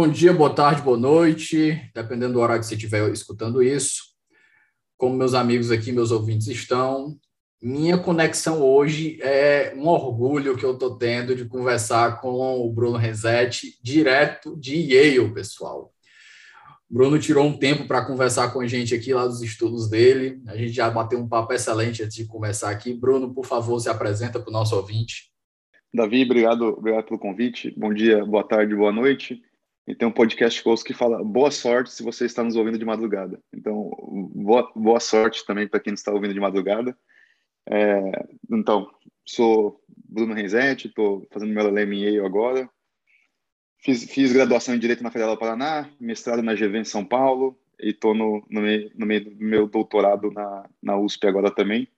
Bom dia, boa tarde, boa noite, dependendo do horário que você estiver escutando isso. Como meus amigos aqui, meus ouvintes estão, minha conexão hoje é um orgulho que eu estou tendo de conversar com o Bruno Resetti, direto de Yale, pessoal. Bruno tirou um tempo para conversar com a gente aqui lá dos estudos dele. A gente já bateu um papo excelente antes de começar aqui. Bruno, por favor, se apresenta para o nosso ouvinte. Davi, obrigado, obrigado pelo convite. Bom dia, boa tarde, boa noite. E tem um podcast que fala boa sorte se você está nos ouvindo de madrugada. Então, boa, boa sorte também para quem está ouvindo de madrugada. É, então, sou Bruno Renzetti, estou fazendo meu LLM em Yale agora. Fiz, fiz, graduação em Direito na Federal do Paraná, mestrado na GV em São Paulo e estou no, no, meio, no meio do meu doutorado na, na USP agora também.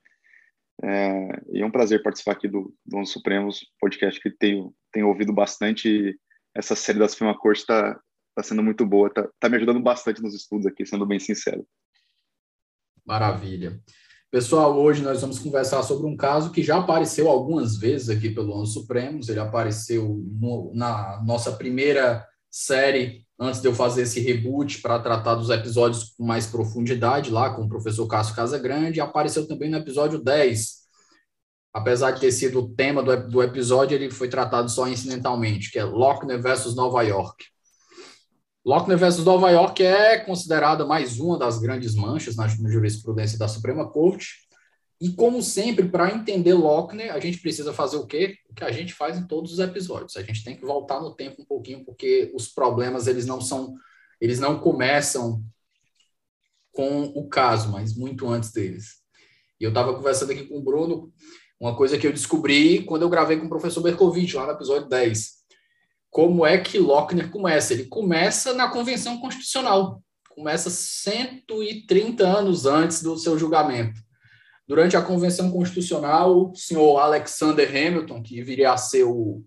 É, e é um prazer participar aqui do, do Supremos, podcast que tenho, tenho ouvido bastante essa série da Suprema Corte está tá sendo muito boa, está tá me ajudando bastante nos estudos aqui, sendo bem sincero. Maravilha. Pessoal, hoje nós vamos conversar sobre um caso que já apareceu algumas vezes aqui pelo Ano Supremos. Ele apareceu no, na nossa primeira série, antes de eu fazer esse reboot para tratar dos episódios com mais profundidade, lá com o professor Cássio Casagrande, apareceu também no episódio 10, apesar de ter sido o tema do, do episódio, ele foi tratado só incidentalmente, que é Lochner versus Nova York. Lochner versus Nova York é considerada mais uma das grandes manchas na, jurisprudência da Suprema Corte. E, como sempre, para entender Lochner, a gente precisa fazer o quê? O que a gente faz em todos os episódios. A gente tem que voltar no tempo um pouquinho, porque os problemas, eles não são... Eles não começam com o caso, mas muito antes deles. E eu estava conversando aqui com o Bruno, uma coisa que eu descobri quando eu gravei com o professor Berkovitch, lá no episódio 10. Como é que Lochner começa? Ele começa na Convenção Constitucional. Começa 130 anos antes do seu julgamento. Durante a Convenção Constitucional, o senhor Alexander Hamilton, que viria a ser o.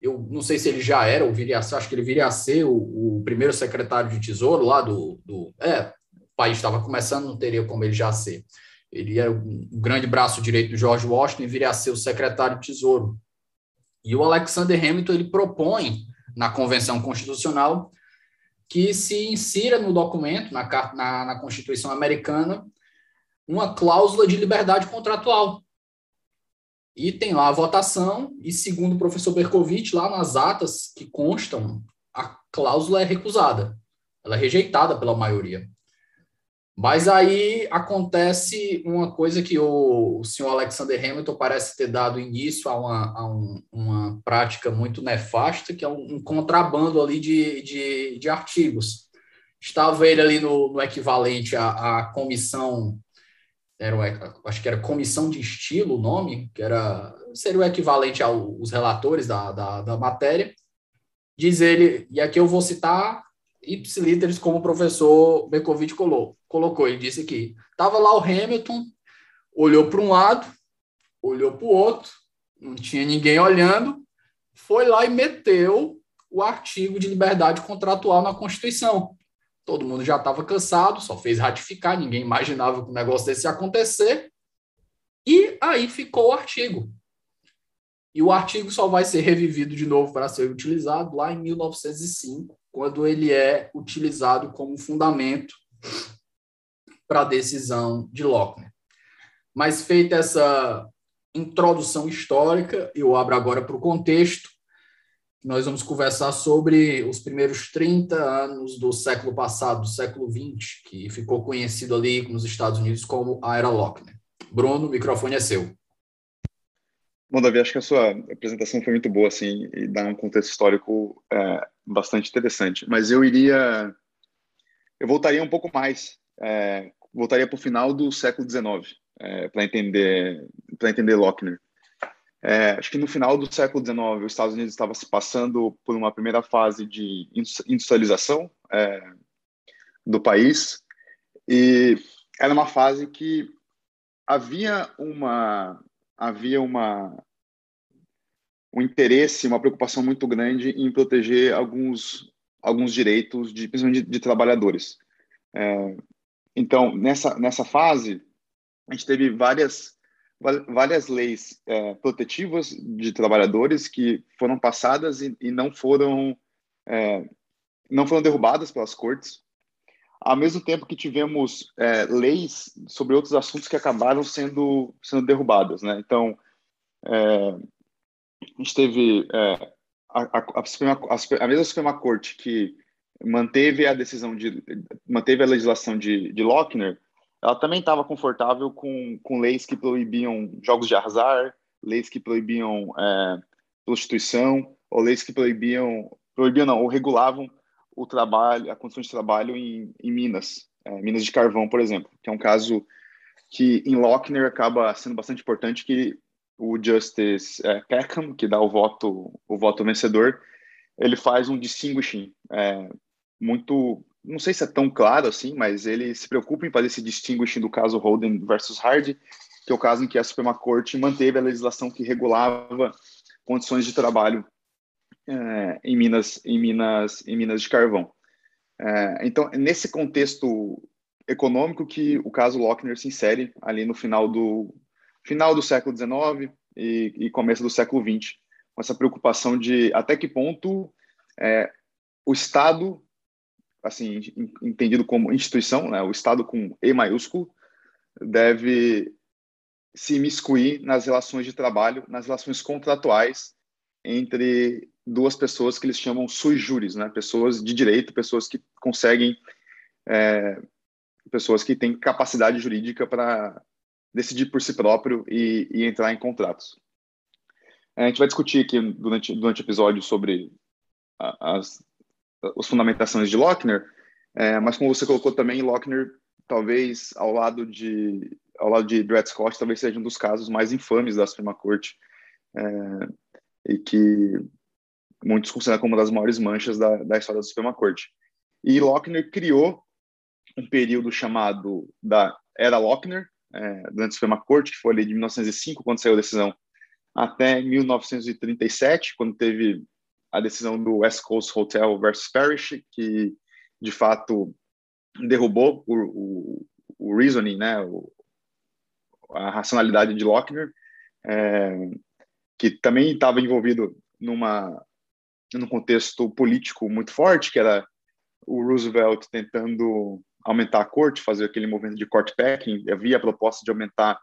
Eu não sei se ele já era, ou viria a ser, acho que ele viria a ser o, o primeiro secretário de Tesouro lá do. do é, o país estava começando, não teria como ele já ser ele era o grande braço direito do George Washington viria a ser o secretário de Tesouro. E o Alexander Hamilton ele propõe na Convenção Constitucional que se insira no documento, na, na, na Constituição Americana, uma cláusula de liberdade contratual. E tem lá a votação, e segundo o professor Berkovitch, lá nas atas que constam, a cláusula é recusada, ela é rejeitada pela maioria. Mas aí acontece uma coisa que o, o senhor Alexander Hamilton parece ter dado início a uma, a um, uma prática muito nefasta, que é um, um contrabando ali de, de, de, artigos. Estava ele ali no, no equivalente à, à comissão, era, acho que era comissão de estilo o nome, que era, seria o equivalente aos relatores da, da, da matéria. Diz ele, e aqui eu vou citar ipsiliteres como o professor Bekovic colocou, colocou. Ele disse que estava lá o Hamilton, olhou para um lado, olhou para o outro, não tinha ninguém olhando, foi lá e meteu o artigo de liberdade contratual na Constituição. Todo mundo já estava cansado, só fez ratificar, ninguém imaginava que um negócio desse ia acontecer. E aí ficou o artigo. E o artigo só vai ser revivido de novo para ser utilizado lá em 1905, quando ele é utilizado como fundamento para a decisão de Lochner. Mas feita essa introdução histórica, eu abro agora para o contexto. Nós vamos conversar sobre os primeiros 30 anos do século passado, do século 20, que ficou conhecido ali nos Estados Unidos como a Era Lochner. Bruno, o microfone é seu. Bom, Davi, acho que a sua apresentação foi muito boa, assim, e dá um contexto histórico é, bastante interessante. Mas eu iria, eu voltaria um pouco mais, é, voltaria para o final do século XIX, é, para entender, para entender Lochner. É, acho que no final do século XIX, os Estados Unidos estava se passando por uma primeira fase de industrialização é, do país e era uma fase que havia uma havia uma um interesse, uma preocupação muito grande em proteger alguns alguns direitos de principalmente de, de trabalhadores. É, então nessa nessa fase a gente teve várias várias leis é, protetivas de trabalhadores que foram passadas e, e não foram é, não foram derrubadas pelas cortes ao mesmo tempo que tivemos é, leis sobre outros assuntos que acabaram sendo sendo derrubadas né então é, a gente teve é, a, a, a, Suprema, a, mesma Suprema Corte que manteve a decisão de manteve a legislação de, de Lochner ela também estava confortável com, com leis que proibiam jogos de azar, leis que proibiam é, prostituição, ou leis que proibiam, proibiam não, ou regulavam o trabalho, a condição de trabalho em, em Minas, é, Minas de Carvão, por exemplo, que é um caso que em Lochner acaba sendo bastante importante que o Justice é, Peckham, que dá o voto, o voto vencedor, ele faz um distinguishing é, muito não sei se é tão claro assim, mas ele se preocupa em fazer esse distinguishing do caso Holden versus Hardy, que é o caso em que a Suprema Corte manteve a legislação que regulava condições de trabalho é, em Minas, em Minas, em Minas de carvão. É, então, é nesse contexto econômico que o caso Lochner se insere ali no final do final do século XIX e, e começo do século XX, com essa preocupação de até que ponto é, o Estado assim entendido como instituição, né, o Estado com E maiúsculo, deve se imiscuir nas relações de trabalho, nas relações contratuais entre duas pessoas que eles chamam sui juris, né, pessoas de direito, pessoas que conseguem, é, pessoas que têm capacidade jurídica para decidir por si próprio e, e, entrar em contratos. A gente vai discutir aqui durante, durante o episódio sobre as as fundamentações de Lochner, é, mas como você colocou também, Lochner, talvez ao lado de ao lado de Dred Scott, talvez seja um dos casos mais infames da Suprema Corte é, e que muitos consideram como uma das maiores manchas da, da história da Suprema Corte. E Lochner criou um período chamado da Era Lochner, é, durante a Suprema Corte, que foi ali de 1905, quando saiu a decisão, até 1937, quando teve a decisão do West Coast Hotel versus Parrish, que de fato derrubou o, o, o reasoning, né, o, a racionalidade de Lochner, é, que também estava envolvido numa num contexto político muito forte, que era o Roosevelt tentando aumentar a corte, fazer aquele movimento de court packing, havia a proposta de aumentar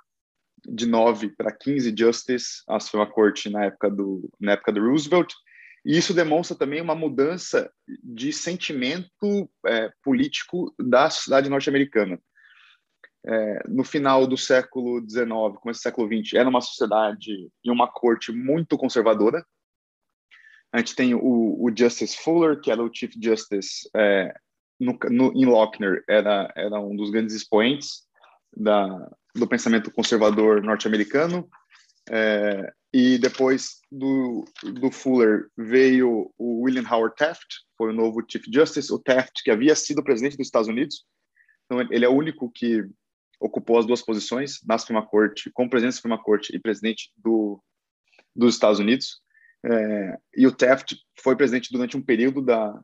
de 9 para 15 justices a Suprema Corte na época do na época do Roosevelt, e isso demonstra também uma mudança de sentimento é, político da sociedade norte-americana. É, no final do século XIX, começo do século XX, era uma sociedade e uma corte muito conservadora. A gente tem o, o Justice Fuller, que era o Chief Justice é, no, no, em Lochner, era, era um dos grandes expoentes da, do pensamento conservador norte-americano. É, e depois do, do Fuller veio o William Howard Taft, foi o novo Chief Justice, o Taft, que havia sido presidente dos Estados Unidos. Então, ele é o único que ocupou as duas posições na Suprema Corte, como presidente da Suprema Corte e presidente do, dos Estados Unidos. É, e o Taft foi presidente durante um período da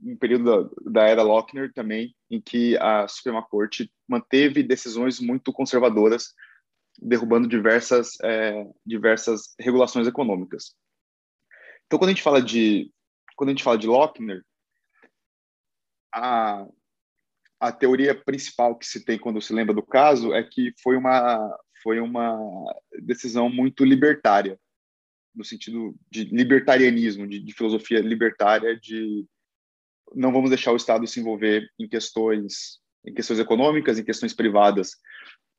um período da, da era Lochner também, em que a Suprema Corte manteve decisões muito conservadoras derrubando diversas, é, diversas regulações econômicas. Então, quando a gente fala de, quando a gente fala de Lochner, a, a teoria principal que se tem quando se lembra do caso é que foi uma, foi uma decisão muito libertária, no sentido de libertarianismo, de, de filosofia libertária, de não vamos deixar o Estado se envolver em questões em questões econômicas, em questões privadas,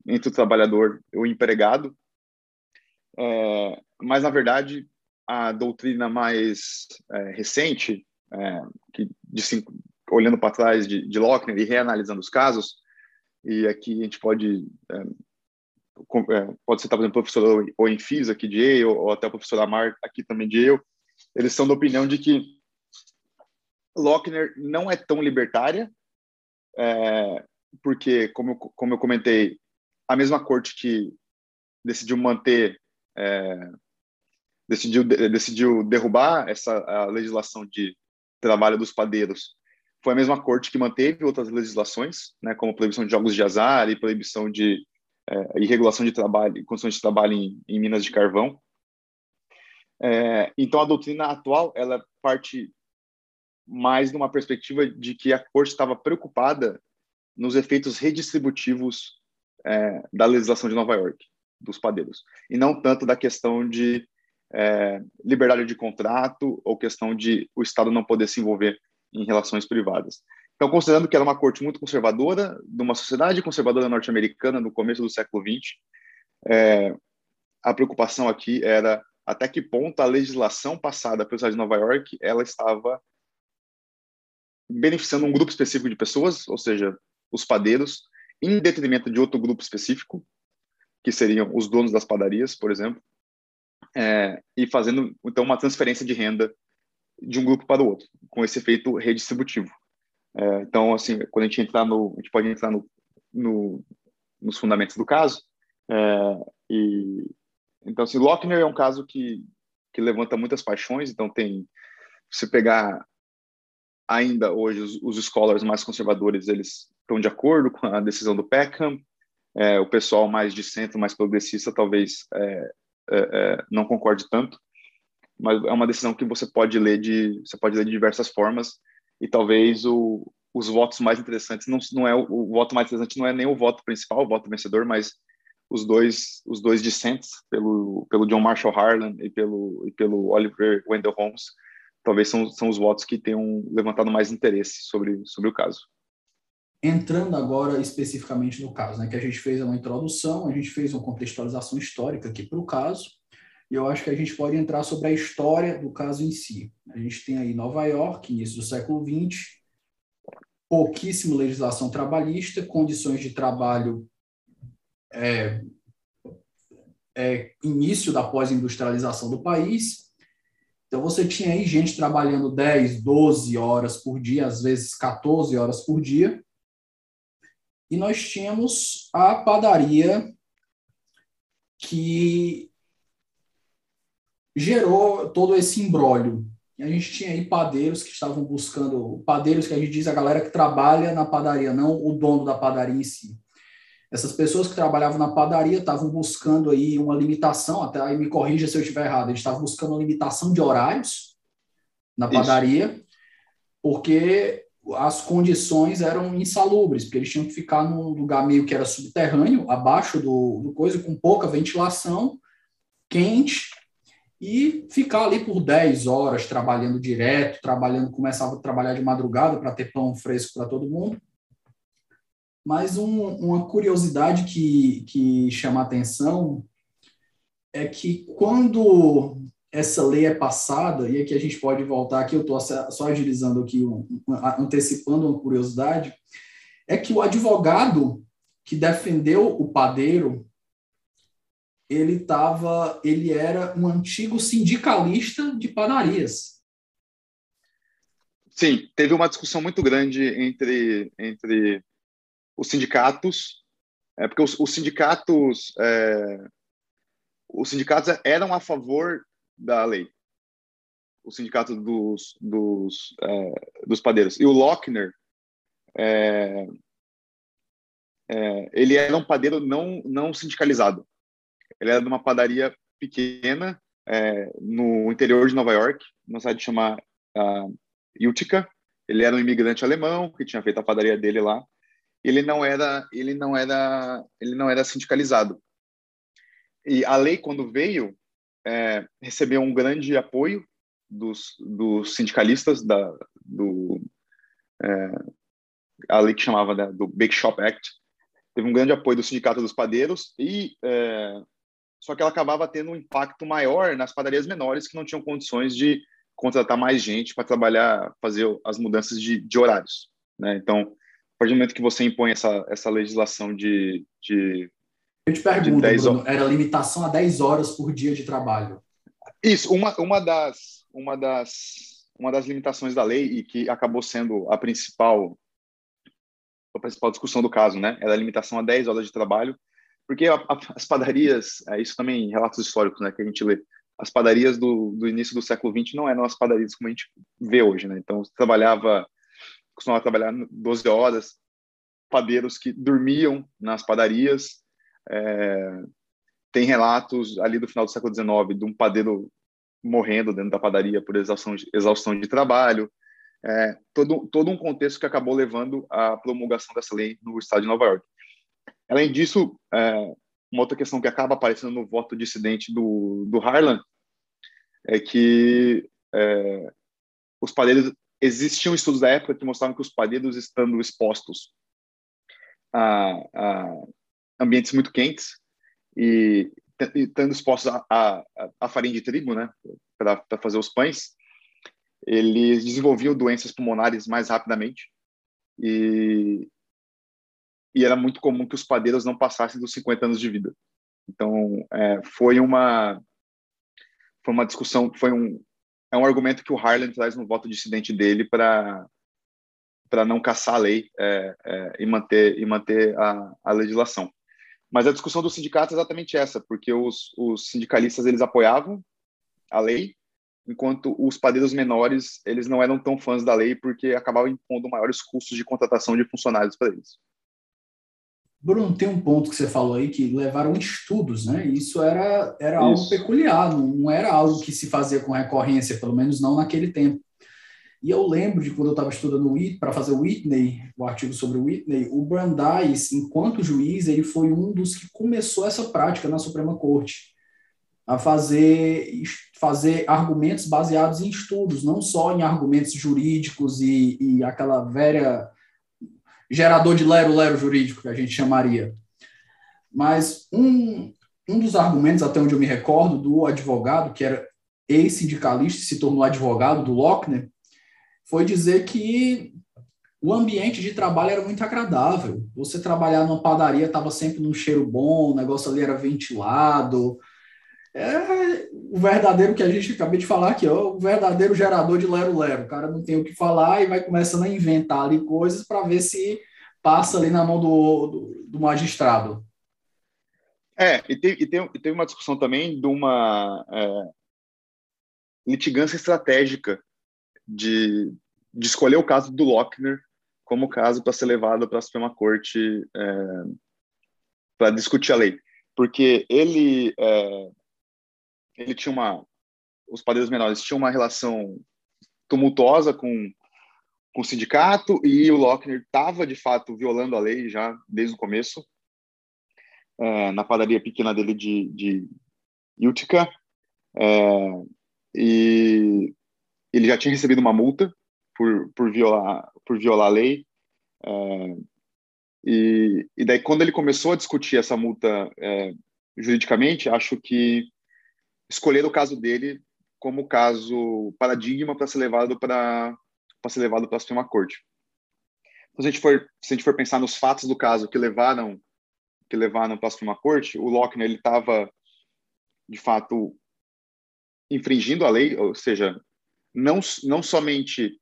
entre o trabalhador e o empregado. É, mas, na verdade, a doutrina mais é, recente, é, que de cinco, olhando para trás de, de Lochner e reanalisando os casos, e aqui a gente pode é, é, pode ser, por exemplo, o professor ou em FIS aqui de Yale, ou até o professor Amar aqui também de Yale, eles são da opinião de que Lochner não é tão libertária, é, porque, como eu, como eu comentei, a mesma corte que decidiu manter, é, decidiu, decidiu derrubar essa a legislação de trabalho dos padeiros, foi a mesma corte que manteve outras legislações, né, como proibição de jogos de azar e proibição de é, e regulação de trabalho, condições de trabalho em, em minas de carvão. É, então, a doutrina atual ela parte mais numa perspectiva de que a corte estava preocupada nos efeitos redistributivos é, da legislação de Nova York, dos padeiros, e não tanto da questão de é, liberdade de contrato ou questão de o Estado não poder se envolver em relações privadas. Então, considerando que era uma corte muito conservadora, de uma sociedade conservadora norte-americana no começo do século XX, é, a preocupação aqui era até que ponto a legislação passada pelo Estado de Nova York ela estava beneficiando um grupo específico de pessoas, ou seja, os padeiros, em detrimento de outro grupo específico, que seriam os donos das padarias, por exemplo, é, e fazendo então uma transferência de renda de um grupo para o outro, com esse efeito redistributivo. É, então, assim, quando a gente entrar no, a gente pode entrar no, no nos fundamentos do caso. É, e então, assim, Lochner é um caso que que levanta muitas paixões. Então, tem se pegar ainda hoje os, os scholars mais conservadores eles estão de acordo com a decisão do Peckham. É, o pessoal mais de centro, mais progressista, talvez é, é, é não concorde tanto mas é uma decisão que você pode ler de você pode ler de diversas formas e talvez o, os votos mais interessantes não, não é o, o, voto mais interessante não é nem o voto principal o voto vencedor mas os dois os dois discentes pelo pelo John Marshall Harlan e pelo e pelo Oliver Wendell Holmes talvez são, são os votos que tenham levantado mais interesse sobre sobre o caso entrando agora especificamente no caso né que a gente fez uma introdução a gente fez uma contextualização histórica aqui para o caso e eu acho que a gente pode entrar sobre a história do caso em si. A gente tem aí Nova York, início do século XX, pouquíssima legislação trabalhista, condições de trabalho é, é, início da pós-industrialização do país. Então, você tinha aí gente trabalhando 10, 12 horas por dia, às vezes 14 horas por dia. E nós tínhamos a padaria que gerou todo esse imbróglio. E a gente tinha aí padeiros que estavam buscando, padeiros que a gente diz a galera que trabalha na padaria, não o dono da padaria em si. Essas pessoas que trabalhavam na padaria estavam buscando aí uma limitação, até aí me corrija se eu estiver errado, eles estavam buscando uma limitação de horários na padaria, Isso. porque as condições eram insalubres, porque eles tinham que ficar num lugar meio que era subterrâneo, abaixo do, do coisa, com pouca ventilação, quente, e ficar ali por 10 horas trabalhando direto, trabalhando, começava a trabalhar de madrugada para ter pão fresco para todo mundo. Mas um, uma curiosidade que, que chama a atenção é que quando essa lei é passada, e aqui a gente pode voltar aqui, eu estou só agilizando aqui, antecipando uma curiosidade, é que o advogado que defendeu o padeiro ele estava, ele era um antigo sindicalista de padarias. Sim, teve uma discussão muito grande entre entre os sindicatos, é porque os, os sindicatos é, os sindicatos eram a favor da lei, o sindicato dos dos, é, dos padeiros e o Lochner é, é, ele era um padeiro não não sindicalizado ele era de uma padaria pequena é, no interior de Nova York, numa cidade chamada uh, Utica. Ele era um imigrante alemão que tinha feito a padaria dele lá. Ele não era, ele não era, ele não era sindicalizado. E a lei quando veio é, recebeu um grande apoio dos, dos sindicalistas da do é, a lei que chamava né, do Bake Shop Act teve um grande apoio do sindicato dos padeiros e é, só que ela acabava tendo um impacto maior nas padarias menores que não tinham condições de contratar mais gente para trabalhar, fazer as mudanças de, de horários. Né? Então, partir do momento que você impõe essa, essa legislação de, de Eu te pergunto, Bruno, era limitação a 10 horas por dia de trabalho. Isso, uma, uma, das, uma, das, uma das limitações da lei e que acabou sendo a principal a principal discussão do caso, né? Era a limitação a 10 horas de trabalho, porque a, a, as padarias, é, isso também em relatos históricos, né, que a gente lê, as padarias do, do início do século XX não eram as padarias como a gente vê hoje, né? Então, você trabalhava, costumava trabalhar 12 horas, padeiros que dormiam nas padarias. É, tem relatos ali do final do século XIX de um padeiro morrendo dentro da padaria por exaustão de, exaustão de trabalho. É, todo, todo um contexto que acabou levando à promulgação dessa lei no estado de Nova York. Além disso, é, uma outra questão que acaba aparecendo no voto dissidente do, do Harlan é que é, os padeiros existiam estudos da época que mostravam que os padeiros estando expostos a, a ambientes muito quentes e estando expostos a, a, a, farinha de trigo, né, para fazer os pães, eles desenvolviam doenças pulmonares mais rapidamente e, e era muito comum que os padeiros não passassem dos 50 anos de vida. Então, é, foi uma foi uma discussão, foi um é um argumento que o Harlan traz no voto dissidente dele para para não caçar a lei é, é, e manter e manter a, a legislação. Mas a discussão do sindicato é exatamente essa, porque os, os sindicalistas eles apoiavam a lei, enquanto os padeiros menores eles não eram tão fãs da lei porque acabavam impondo maiores custos de contratação de funcionários para eles. Bruno, tem um ponto que você falou aí que levaram estudos, né? Isso era, era algo peculiar, não, não era algo que se fazia com recorrência, pelo menos não naquele tempo. E eu lembro de quando eu estava estudando para fazer o Whitney, o artigo sobre o Whitney, o Brandeis, enquanto juiz, ele foi um dos que começou essa prática na Suprema Corte, a fazer, fazer argumentos baseados em estudos, não só em argumentos jurídicos e, e aquela velha gerador de lero-lero jurídico, que a gente chamaria. Mas um, um dos argumentos, até onde eu me recordo, do advogado, que era ex-sindicalista e se tornou advogado do Lochner, foi dizer que o ambiente de trabalho era muito agradável. Você trabalhar numa padaria estava sempre num cheiro bom, o negócio ali era ventilado, é o verdadeiro que a gente acabou de falar aqui, ó, o verdadeiro gerador de lero-lero. O cara não tem o que falar e vai começando a inventar ali coisas para ver se passa ali na mão do, do, do magistrado. É, e tem, e, tem, e tem uma discussão também de uma é, litigância estratégica de, de escolher o caso do Lochner como caso para ser levado para a Suprema Corte é, para discutir a lei. Porque ele é, ele tinha uma os padeiros menores tinham uma relação tumultuosa com com o sindicato e o Lochner estava de fato violando a lei já desde o começo é, na padaria pequena dele de, de Utica é, e ele já tinha recebido uma multa por, por violar por violar a lei é, e, e daí quando ele começou a discutir essa multa juridicamente acho que escolher o caso dele como caso paradigma para ser levado para para ser levado para a Suprema Corte. Então, se a gente for se a gente for pensar nos fatos do caso que levaram que levaram para a Suprema Corte, o Lochner ele estava de fato infringindo a lei, ou seja, não não somente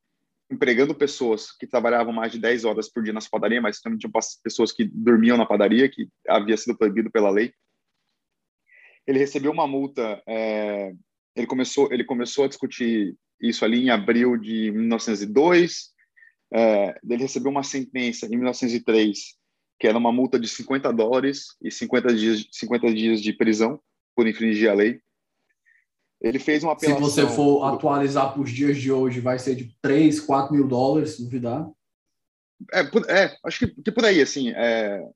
empregando pessoas que trabalhavam mais de 10 horas por dia na padaria, mas também tinha pessoas que dormiam na padaria, que havia sido proibido pela lei ele recebeu uma multa. É, ele começou ele começou a discutir isso ali em abril de 1902. É, ele recebeu uma sentença em 1903 que era uma multa de 50 dólares e 50 dias 50 dias de prisão por infringir a lei. Ele fez uma apelação. Se você for atualizar para os dias de hoje, vai ser de 3, 4 mil dólares, se duvidar. É, é acho que, que por aí, assim. É,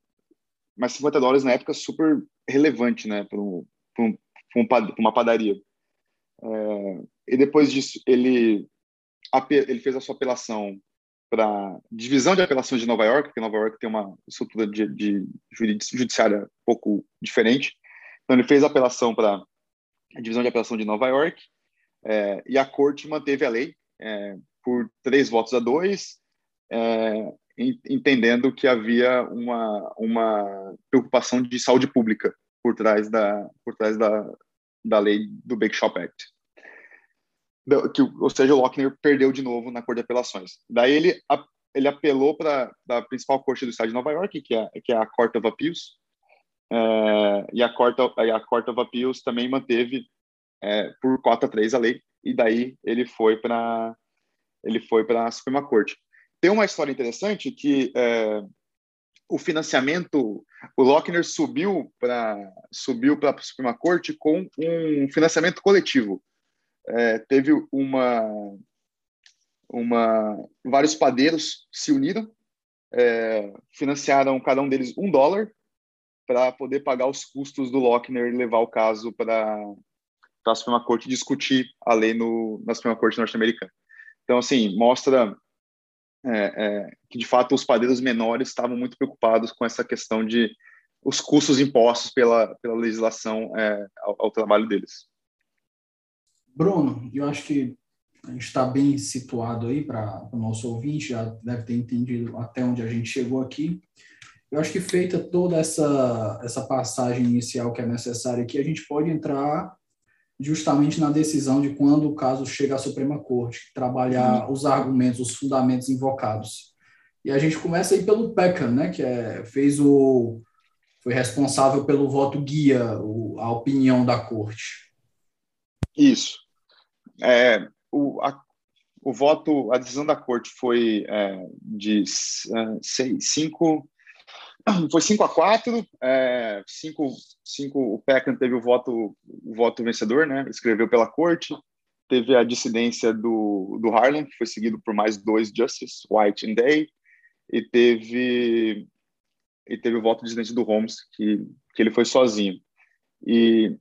mas 50 dólares na época super relevante, né, para para uma padaria. É, e depois disso, ele, ele fez a sua apelação para divisão de apelações de Nova York, porque Nova York tem uma estrutura de, de judiciária um pouco diferente. Então, ele fez a apelação para a divisão de apelação de Nova York é, e a corte manteve a lei é, por três votos a dois. É, entendendo que havia uma, uma preocupação de saúde pública por trás da, por trás da, da lei do Bake Shop Act. Que, ou seja, o Lochner perdeu de novo na Corte de Apelações. Daí ele, ele apelou para a principal corte do estado de Nova York, que é, que é a Court of Appeals, é, e a Court, of, a Court of Appeals também manteve é, por cota 3 a lei, e daí ele foi para ele foi para a Suprema Corte. Tem uma história interessante que é, o financiamento, o Lochner subiu para subiu para a Suprema Corte com um financiamento coletivo. É, teve uma uma vários padeiros se uniram, é, financiaram cada um deles um dólar para poder pagar os custos do Lochner e levar o caso para a Suprema Corte discutir a lei no, na Suprema Corte norte-americana. Então, assim, mostra é, é, que, de fato, os padeiros menores estavam muito preocupados com essa questão de os custos impostos pela, pela legislação é, ao, ao, trabalho deles. Bruno, eu acho que a gente está bem situado aí para o nosso ouvinte, já deve ter entendido até onde a gente chegou aqui. Eu acho que feita toda essa, essa passagem inicial que é necessária aqui, a gente pode entrar justamente na decisão de quando o caso chega à Suprema Corte, trabalhar uhum. os argumentos, os fundamentos invocados. E a gente começa aí pelo Peckham, né, que é, fez o foi responsável pelo voto guia, o, a opinião da corte. Isso. É, o, a, o voto, a decisão da corte foi é, de é, seis, cinco, foi 5 a 4 é, cinco, cinco, o Peckham teve o voto, o voto vencedor, né? Escreveu pela corte. Teve a dissidência do, do Harlan, que foi seguido por mais dois justices, White e Day. E teve, e teve o voto dissidente do Holmes, que, que ele foi sozinho. E,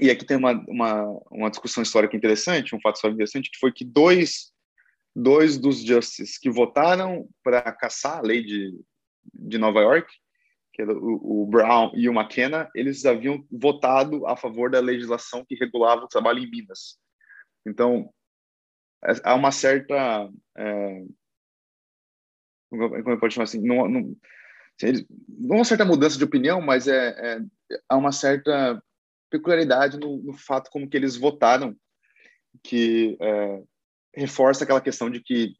e aqui tem uma, uma, uma discussão histórica interessante, um fato histórico interessante, que foi que dois, dois dos justices que votaram para caçar a lei de, de Nova York, que era o, o, Brown e o McKenna, eles haviam votado a favor da legislação que regulava o trabalho em Minas. Então, é, há uma certa. É, como eu posso chamar assim? Não, não, não uma certa mudança de opinião, mas é, é há uma certa peculiaridade no, no, fato como que eles votaram, que é, reforça aquela questão de que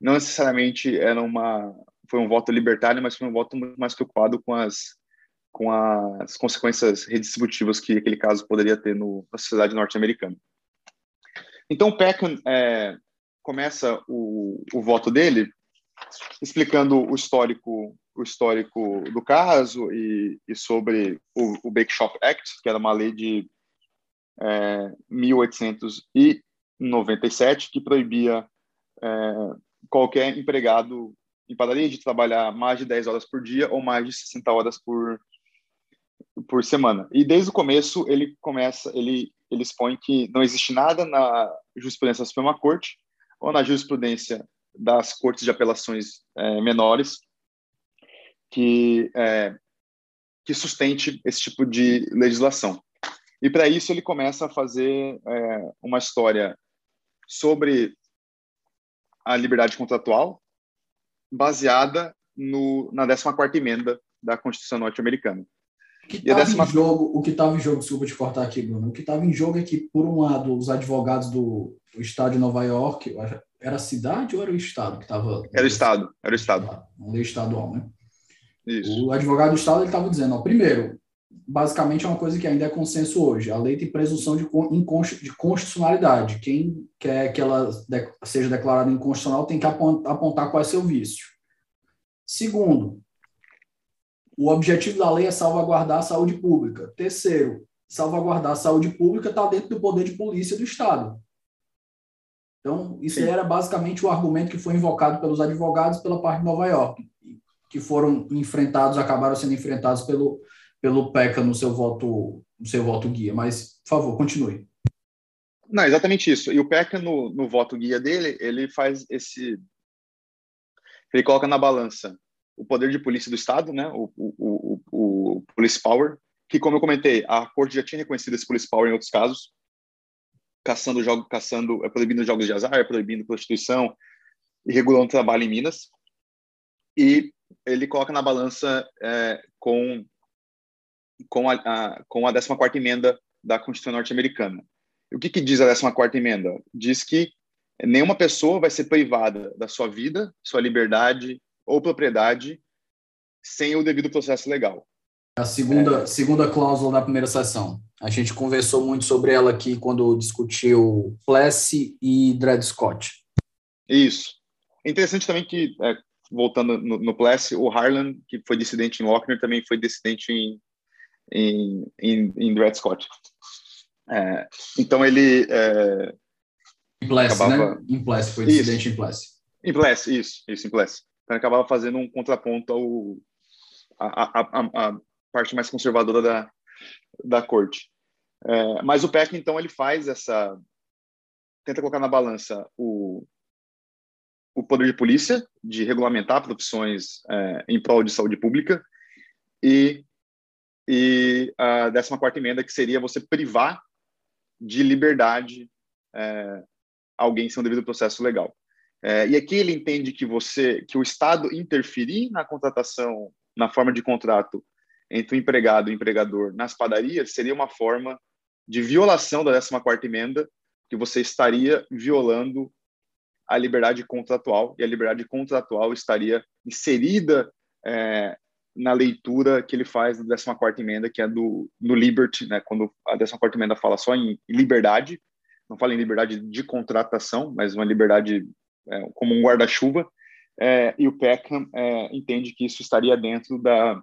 não necessariamente era uma foi um voto libertário, mas foi um voto muito mais preocupado com as com as consequências redistributivas que aquele caso poderia ter no, na sociedade norte-americana. Então, Peckham é, começa o, o voto dele explicando o histórico o histórico do caso e, e sobre o, o Bake Shop Act, que era uma lei de é, 1897 que proibia é, qualquer empregado em padaria de trabalhar mais de 10 horas por dia ou mais de 60 horas por, por semana. E desde o começo ele começa, ele, ele expõe que não existe nada na jurisprudência da Suprema Corte ou na jurisprudência das cortes de apelações é, menores que, é, que sustente esse tipo de legislação. E para isso ele começa a fazer é, uma história sobre a liberdade contratual, baseada no, na 14 emenda da Constituição norte-americana. O que estava décima... em jogo, o que estava em jogo, desculpa te cortar aqui, Bruno, o que estava em jogo é que, por um lado, os advogados do, do estado de Nova York, era a cidade ou era o estado que estava... Era o estado, era o estado. Uma lei estadual, né? Isso. O advogado do estado estava dizendo, ó, primeiro, basicamente é uma coisa que ainda é consenso hoje, a lei tem presunção de, de constitucionalidade. Quem quer que ela seja declarada inconstitucional tem que apontar qual é seu vício. Segundo, o objetivo da lei é salvaguardar a saúde pública. Terceiro, salvaguardar a saúde pública está dentro do poder de polícia do Estado. Então, isso Sim. era basicamente o argumento que foi invocado pelos advogados pela parte de Nova York, que foram enfrentados, acabaram sendo enfrentados pelo, pelo PECA no seu voto, no seu voto guia. Mas, por favor, continue. Não, exatamente isso. E o PECA, no, no voto guia dele, ele faz esse. Ele coloca na balança o poder de polícia do Estado, né? o, o, o, o police power, que, como eu comentei, a corte já tinha reconhecido esse police power em outros casos, caçando jogos, caçando, é, proibindo jogos de azar, proibindo prostituição e regulando trabalho em Minas. e ele coloca na balança é, com com a, a, com a 14 emenda da Constituição norte-americana. O que, que diz a 14 emenda? Diz que nenhuma pessoa vai ser privada da sua vida, sua liberdade ou propriedade sem o devido processo legal. A segunda, é. segunda cláusula da primeira sessão. A gente conversou muito sobre ela aqui quando discutiu Plessy e Dred Scott. Isso. É interessante também que, é, voltando no, no Plessy, o Harlan, que foi dissidente em Lochner, também foi dissidente em, em, em, em Dred Scott. É, então ele... É, em Plessy, acabava... né? Plessy, foi Plessy. Em Plessy, isso, isso, Plessy. Então ele acabava fazendo um contraponto ao, a, a, a, parte mais conservadora da, da corte. É, mas o PEC, então, ele faz essa. tenta colocar na balança o, o poder de polícia, de regulamentar profissões é, em prol de saúde pública, e, e a 14 emenda, que seria você privar de liberdade é, alguém sem um devido processo legal. É, e aqui ele entende que você, que o Estado interferir na contratação, na forma de contrato entre o empregado e o empregador nas padarias seria uma forma de violação da 14ª emenda, que você estaria violando a liberdade contratual, e a liberdade contratual estaria inserida é, na leitura que ele faz da 14ª emenda, que é do no Liberty, né, quando a 14ª emenda fala só em liberdade, não fala em liberdade de contratação, mas uma liberdade é, como um guarda-chuva, é, e o Peckham é, entende que isso estaria dentro da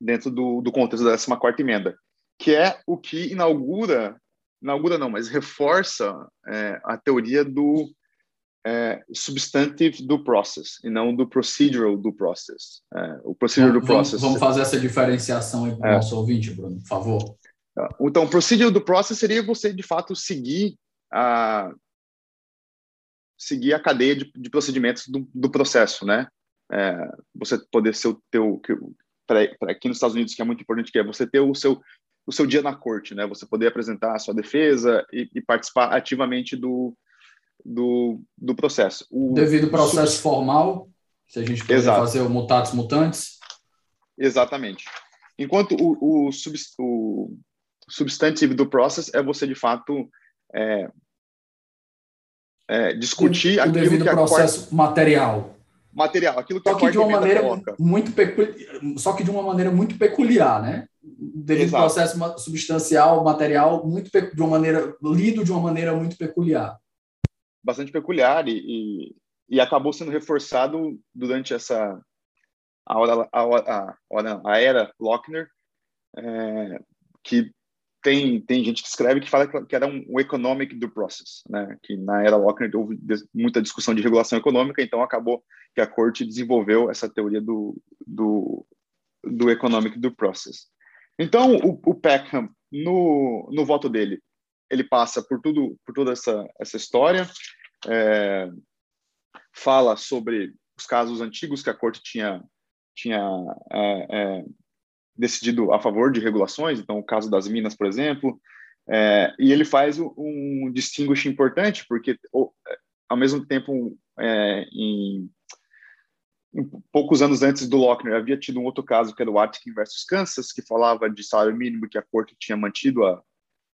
dentro do, do contexto da 14 emenda, que é o que inaugura, inaugura não, mas reforça é, a teoria do é, substantive do process e não do procedural do process. É, o procedural do process. Vamos fazer essa diferenciação aí para o é. nosso ouvinte, Bruno, por favor. Então, o procedural do process seria você, de fato, seguir a seguir a cadeia de, de procedimentos do, do, processo, né? É, você poder ser o teu para aqui nos Estados Unidos que é muito importante que é você ter o seu o seu dia na corte, né? Você poder apresentar a sua defesa e, e participar ativamente do, do, do processo. O, Devido processo sub... formal, se a gente quiser fazer o mutatis mutantes. Exatamente. Enquanto o, o, sub, o substantive do processo é você, de fato, é, é, discutir o, aquilo devido que processo corte... material material, aquilo que só que de uma maneira coloca. muito só que de uma maneira muito peculiar, né? Devido ao processo substancial, material, muito de uma maneira lido de uma maneira muito peculiar. Bastante peculiar e, e, e acabou sendo reforçado durante essa a hora a, a, a, a era Lochner, é, que tem, tem gente que escreve que fala que era um, um economic due process, né? que na era Lochner houve muita discussão de regulação econômica, então acabou que a corte desenvolveu essa teoria do, do, do economic due process. Então, o, o Peckham, no, no voto dele, ele passa por tudo por toda essa, essa história, é, fala sobre os casos antigos que a corte tinha, tinha é, é, decidido a favor de regulações, então o caso das minas, por exemplo, é, e ele faz um distinguish importante, porque ao mesmo tempo, é, em, em, poucos anos antes do Lochner, havia tido um outro caso, que era o Atkin versus Kansas, que falava de salário mínimo que a corte tinha mantido a,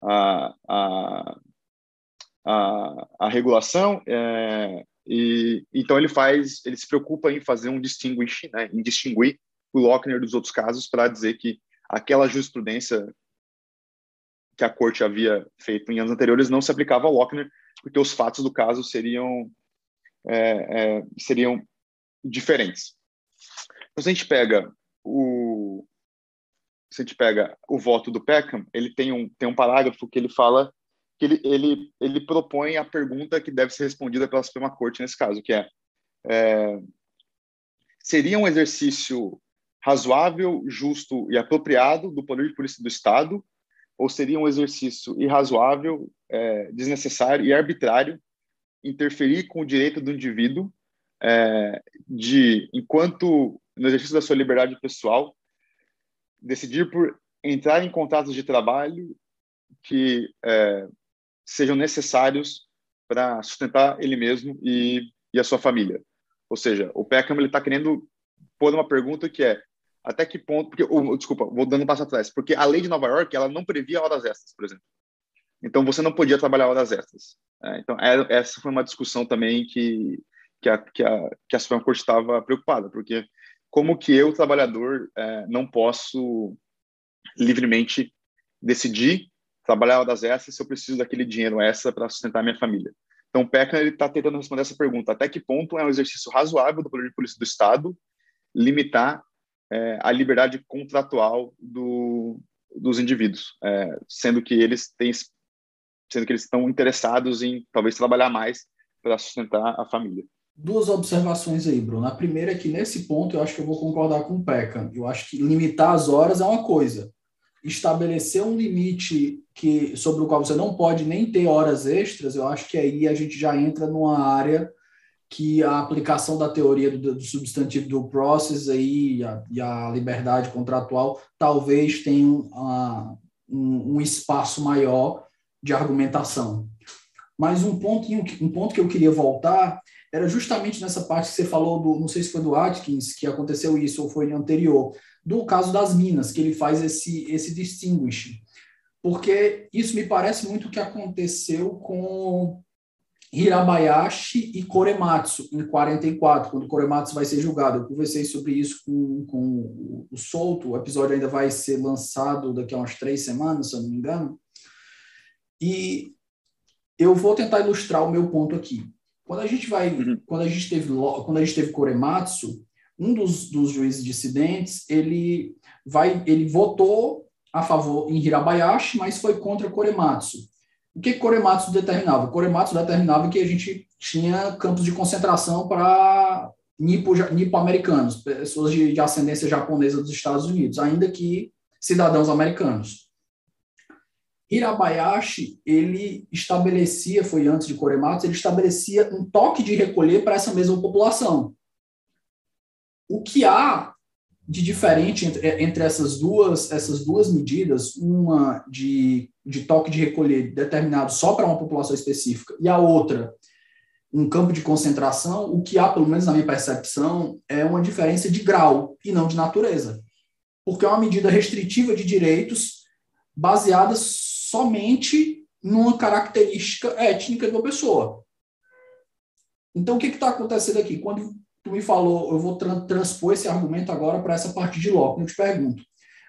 a, a, a, a regulação, é, e então ele faz, ele se preocupa em fazer um distinguish, né, em distinguir o Lochner dos outros casos para dizer que aquela jurisprudência que a corte havia feito em anos anteriores não se aplicava ao Lochner, porque os fatos do caso seriam é, é, seriam diferentes. Então, se a gente pega o se a gente pega o voto do Peckham, ele tem um tem um parágrafo que ele fala que ele ele ele propõe a pergunta que deve ser respondida pela Suprema Corte nesse caso, que é, é seria um exercício razoável, justo e apropriado do poder de polícia do Estado, ou seria um exercício irrazoável, é, desnecessário e arbitrário interferir com o direito do indivíduo é, de, enquanto no exercício da sua liberdade pessoal, decidir por entrar em contratos de trabalho que é, sejam necessários para sustentar ele mesmo e, e a sua família Ou seja, o Peckham ele está querendo pôr uma pergunta que é até que ponto, porque, desculpa, vou dando um passo atrás, porque a lei de Nova York ela não previa horas extras, por exemplo. Então você não podia trabalhar horas extras. É, então é, essa foi uma discussão também que que a, que a, que a Supreme Court estava preocupada, porque como que eu, trabalhador, é, não posso livremente decidir trabalhar horas extras se eu preciso daquele dinheiro extra para sustentar minha família? Então, o PECA está tentando responder essa pergunta. Até que ponto é um exercício razoável do Poder de Polícia do Estado limitar é, a liberdade contratual do, dos indivíduos, é, sendo que eles têm, sendo que eles estão interessados em talvez trabalhar mais para sustentar a família. Duas observações aí, Bruno. A primeira é que nesse ponto eu acho que eu vou concordar com o Peca. Eu acho que limitar as horas é uma coisa. Estabelecer um limite que sobre o qual você não pode nem ter horas extras, eu acho que aí a gente já entra numa área que a aplicação da teoria do, do substantivo do process aí, a, e a liberdade contratual talvez tenham uh, um, um, espaço maior de argumentação. Mas um ponto, um ponto que eu queria voltar era justamente nessa parte que você falou do, não sei se foi do Atkins que aconteceu isso ou foi anterior, do caso das minas, que ele faz esse esse distinguish. Porque isso me parece muito o que aconteceu com Hirabayashi e Korematsu, em 44, quando Korematsu vai ser julgado. Eu conversei sobre isso com, com o Souto, o episódio ainda vai ser lançado daqui a umas três semanas, se eu não me engano. E eu vou tentar ilustrar o meu ponto aqui. Quando a gente vai, uhum. quando a gente teve, quando a gente teve Korematsu, um dos, dos juízes dissidentes, ele vai, ele votou a favor em Hirabayashi, mas foi contra Korematsu. O que Korematsu determinava? Korematsu determinava que a gente tinha campos de concentração para nipo-americanos, pessoas de, de ascendência japonesa dos Estados Unidos, ainda que cidadãos americanos. Hirabayashi, ele estabelecia, foi antes de Korematsu, ele estabelecia um toque de recolher para essa mesma população. O que há de diferente entre, entre, essas duas essas duas medidas, uma de, de toque de recolher determinado só para uma população específica e a outra um campo de concentração, o que há, pelo menos na minha percepção, é uma diferença de grau e não de natureza. Porque é uma medida restritiva de direitos baseada somente numa característica étnica de uma pessoa. Então, o que está acontecendo aqui? Quando tu me falou, eu vou tra transpor esse argumento agora para essa parte de Locke, eu te pergunto.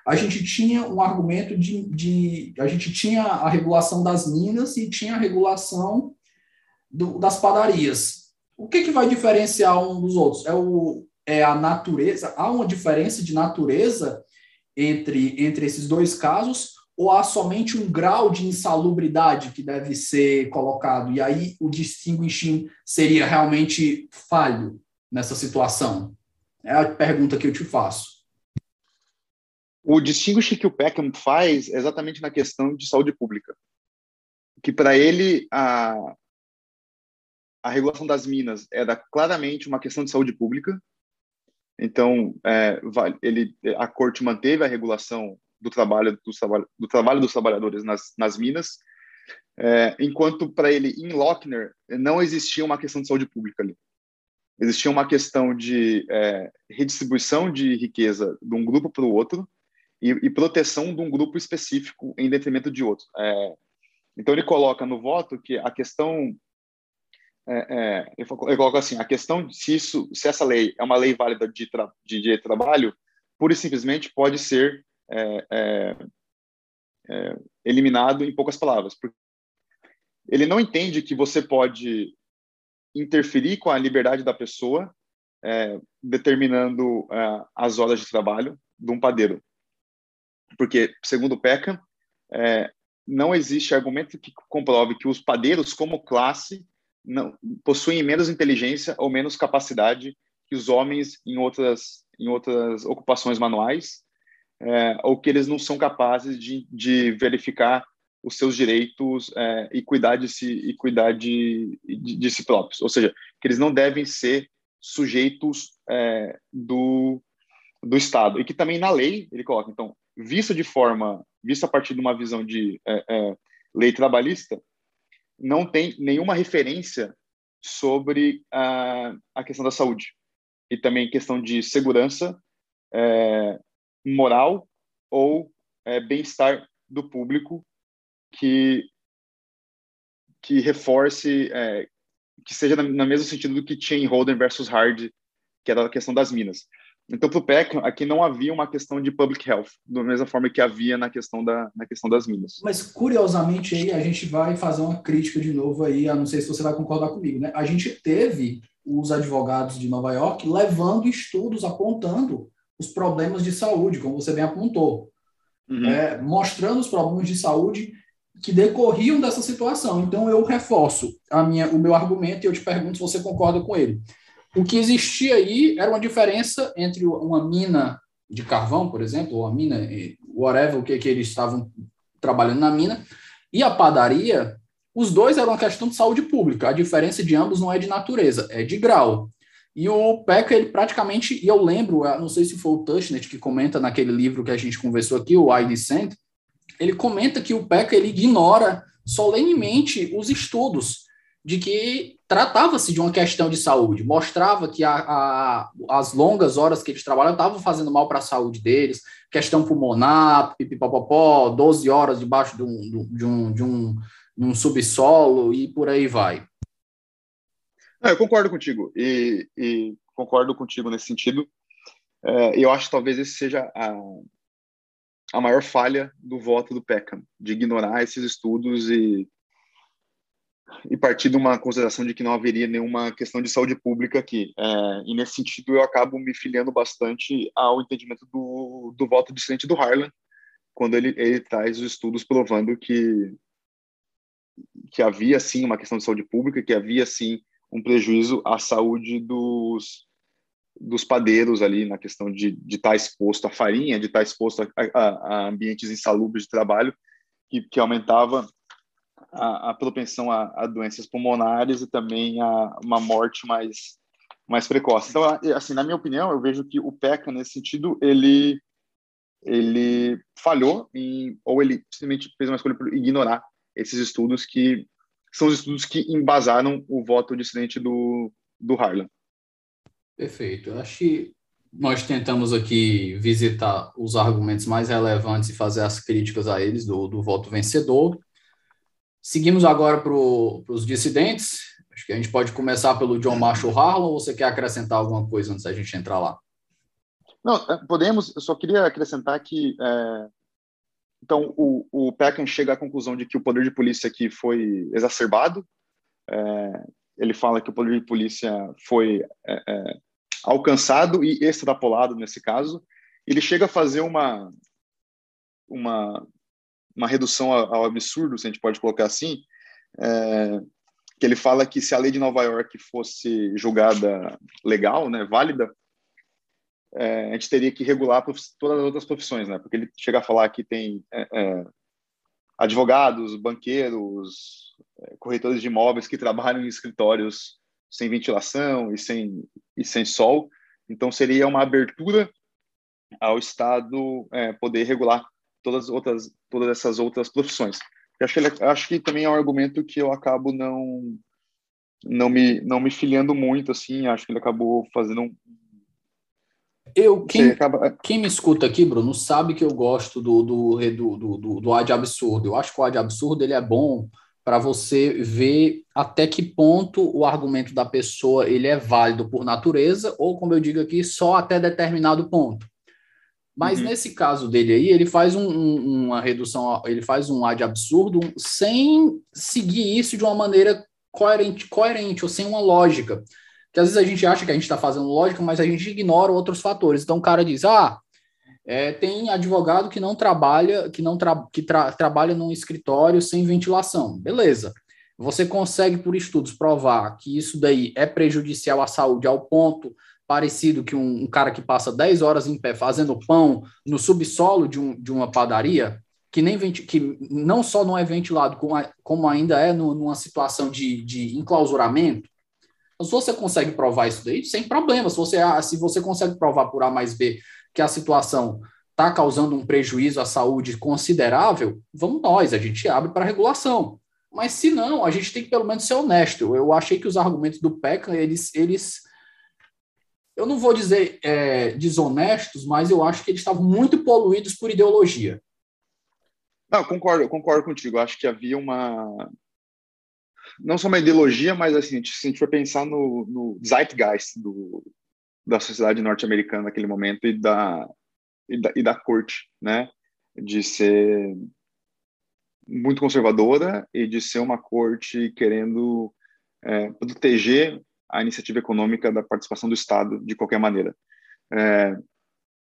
A gente tinha um argumento de, de, A gente tinha a regulação das minas e tinha a regulação do, das padarias. O que, que vai diferenciar um dos outros? É, o, é a natureza? Há uma diferença de natureza entre, entre esses dois casos? Ou há somente um grau de insalubridade que deve ser colocado? E aí o distinguishing seria realmente falho nessa situação? É a pergunta que eu te faço. O distinguishing que o Peckham faz é exatamente na questão de saúde pública. Que para ele a, a regulação das minas era claramente uma questão de saúde pública. Então, é, ele, a corte manteve a regulação do trabalho dos, do trabalho dos trabalhadores nas, nas minas, é, enquanto para ele, em Lochner, não existia uma questão de saúde pública ali. Existia uma questão de é, redistribuição de riqueza de um grupo para o outro e, e, proteção de um grupo específico em detrimento de outro. É, então, ele coloca no voto que a questão é, é, eu coloco assim, a questão de se, isso, se essa lei é uma lei válida de, tra, de direito de trabalho, pura e simplesmente pode ser é, é, é, eliminado em poucas palavras. Ele não entende que você pode interferir com a liberdade da pessoa, é, determinando é, as horas de trabalho de um padeiro. Porque, segundo Peckham, é, não existe argumento que comprove que os padeiros, como classe, não, possuem menos inteligência ou menos capacidade que os homens em outras, em outras ocupações manuais é, ou que eles não são capazes de, de verificar os seus direitos é, e cuidar de si e cuidar de, de, de, si próprios, ou seja, que eles não devem ser sujeitos é, do do Estado. E que também na lei ele coloca então visto de forma visto a partir de uma visão de é, é, lei trabalhista não tem nenhuma referência sobre a, a questão da saúde. E também questão de segurança é, moral ou é, bem-estar do público que que reforce é, que seja no, no mesmo sentido do que tinha em Holden versus Hard que era a questão das minas então, para o PEC, aqui não havia uma questão de public health, da mesma forma que havia na questão, da, na questão das minas. Mas, curiosamente, aí a gente vai fazer uma crítica de novo aí, a não sei se você vai concordar comigo, né? A gente teve os advogados de Nova York levando estudos apontando os problemas de saúde, como você bem apontou, uhum. é, mostrando os problemas de saúde que decorriam dessa situação. Então, eu reforço a minha, o meu argumento e eu te pergunto se você concorda com ele. O que existia aí era uma diferença entre uma mina de carvão, por exemplo, ou a mina, whatever, o que, que eles estavam trabalhando na mina, e a padaria, os dois eram uma questão de saúde pública. A diferença de ambos não é de natureza, é de grau. E o Peck, ele praticamente, e eu lembro, não sei se foi o Tushnet que comenta naquele livro que a gente conversou aqui, o I Descent, ele comenta que o Peck ele ignora solenemente os estudos de que tratava-se de uma questão de saúde, mostrava que a, a, as longas horas que eles trabalham estavam fazendo mal para a saúde deles, questão pulmonar, pipipopopó, 12 horas debaixo de um, de um, de um, de um subsolo e por aí vai. Eu concordo contigo, e, e, concordo contigo nesse sentido. É, eu acho que talvez esse seja a, a maior falha do voto do Peckham, de ignorar esses estudos e e partir de uma consideração de que não haveria nenhuma questão de saúde pública aqui. É, e nesse sentido, eu acabo me filiando bastante ao entendimento do, do voto dissidente do Harlan, quando ele, ele traz os estudos provando que, que havia, sim, uma questão de saúde pública, que havia, sim, um prejuízo à saúde dos, dos padeiros ali, na questão de, de estar exposto à farinha, de estar exposto a, a, a ambientes insalubres de trabalho, que, que aumentava a, a propensão a, a, doenças pulmonares e também a uma morte mais mais precoce. Então, assim, na minha opinião, eu vejo que o PECA nesse sentido ele ele falhou em, ou ele simplesmente fez uma escolha por ignorar esses estudos que são os estudos que embasaram o voto dissidente do do Harlan. Perfeito. Eu acho que nós tentamos aqui visitar os argumentos mais relevantes e fazer as críticas a eles do, do voto vencedor. Seguimos agora para os dissidentes. Acho que a gente pode começar pelo John Marshall Harlan, ou você quer acrescentar alguma coisa antes da gente entrar lá? Não, é, podemos. Eu só queria acrescentar que é, então o, o Peckham chega à conclusão de que o poder de polícia aqui foi exacerbado. É, ele fala que o poder de polícia foi é, é alcançado e extrapolado nesse caso. Ele chega a fazer uma uma uma redução ao absurdo, se a gente pode colocar assim, é, que ele fala que se a lei de Nova York fosse julgada legal, né, válida, é, a gente teria que regular todas as outras profissões, né? Porque ele chega a falar que tem é, é advogados, banqueiros, é, corretores de imóveis que trabalham em escritórios sem ventilação e sem e sem sol. Então seria uma abertura ao Estado é, poder regular todas outras todas essas outras profissões. Eu acho que, ele, acho que também é um argumento que eu acabo não não me não me filiando muito assim, acho que ele acabou fazendo um eu, quem, acaba... Quem me escuta aqui, Bruno, sabe que eu gosto do, do, do, do, do ad absurdo. Eu acho que o ad absurdo ele é bom para você ver até que ponto o argumento da pessoa ele é válido por natureza, ou, como eu digo aqui, só até determinado ponto. Mas uhum. nesse caso dele aí, ele faz um, um, uma redução, ele faz um ad absurdo sem seguir isso de uma maneira coerente, coerente ou sem uma lógica. Que às vezes a gente acha que a gente está fazendo lógica, mas a gente ignora outros fatores. Então o cara diz: ah, é, tem advogado que não trabalha, que não tra que tra trabalha num escritório sem ventilação. Beleza. Você consegue, por estudos, provar que isso daí é prejudicial à saúde ao ponto parecido que um, um, cara que passa 10 horas em pé fazendo pão no subsolo de, um, de uma padaria, que nem que não só não é ventilado, como, como ainda é no, numa situação de, de enclausuramento. Então, se você consegue provar isso daí, sem problema. Se você, se você consegue provar por A mais B que a situação está causando um prejuízo à saúde considerável, vamos nós, a gente abre para regulação. Mas se não, a gente tem que pelo menos ser honesto. Eu achei que os argumentos do Peckham, eles, eles eu não vou dizer é, desonestos, mas eu acho que eles estavam muito poluídos por ideologia. Não, concordo, concordo contigo. Acho que havia uma não só uma ideologia, mas assim, se a gente for pensar no, no zeitgeist do, da sociedade norte-americana naquele momento e da, e da, e da corte, né, de ser muito conservadora e de ser uma corte querendo é, proteger a iniciativa econômica da participação do Estado de qualquer maneira. É,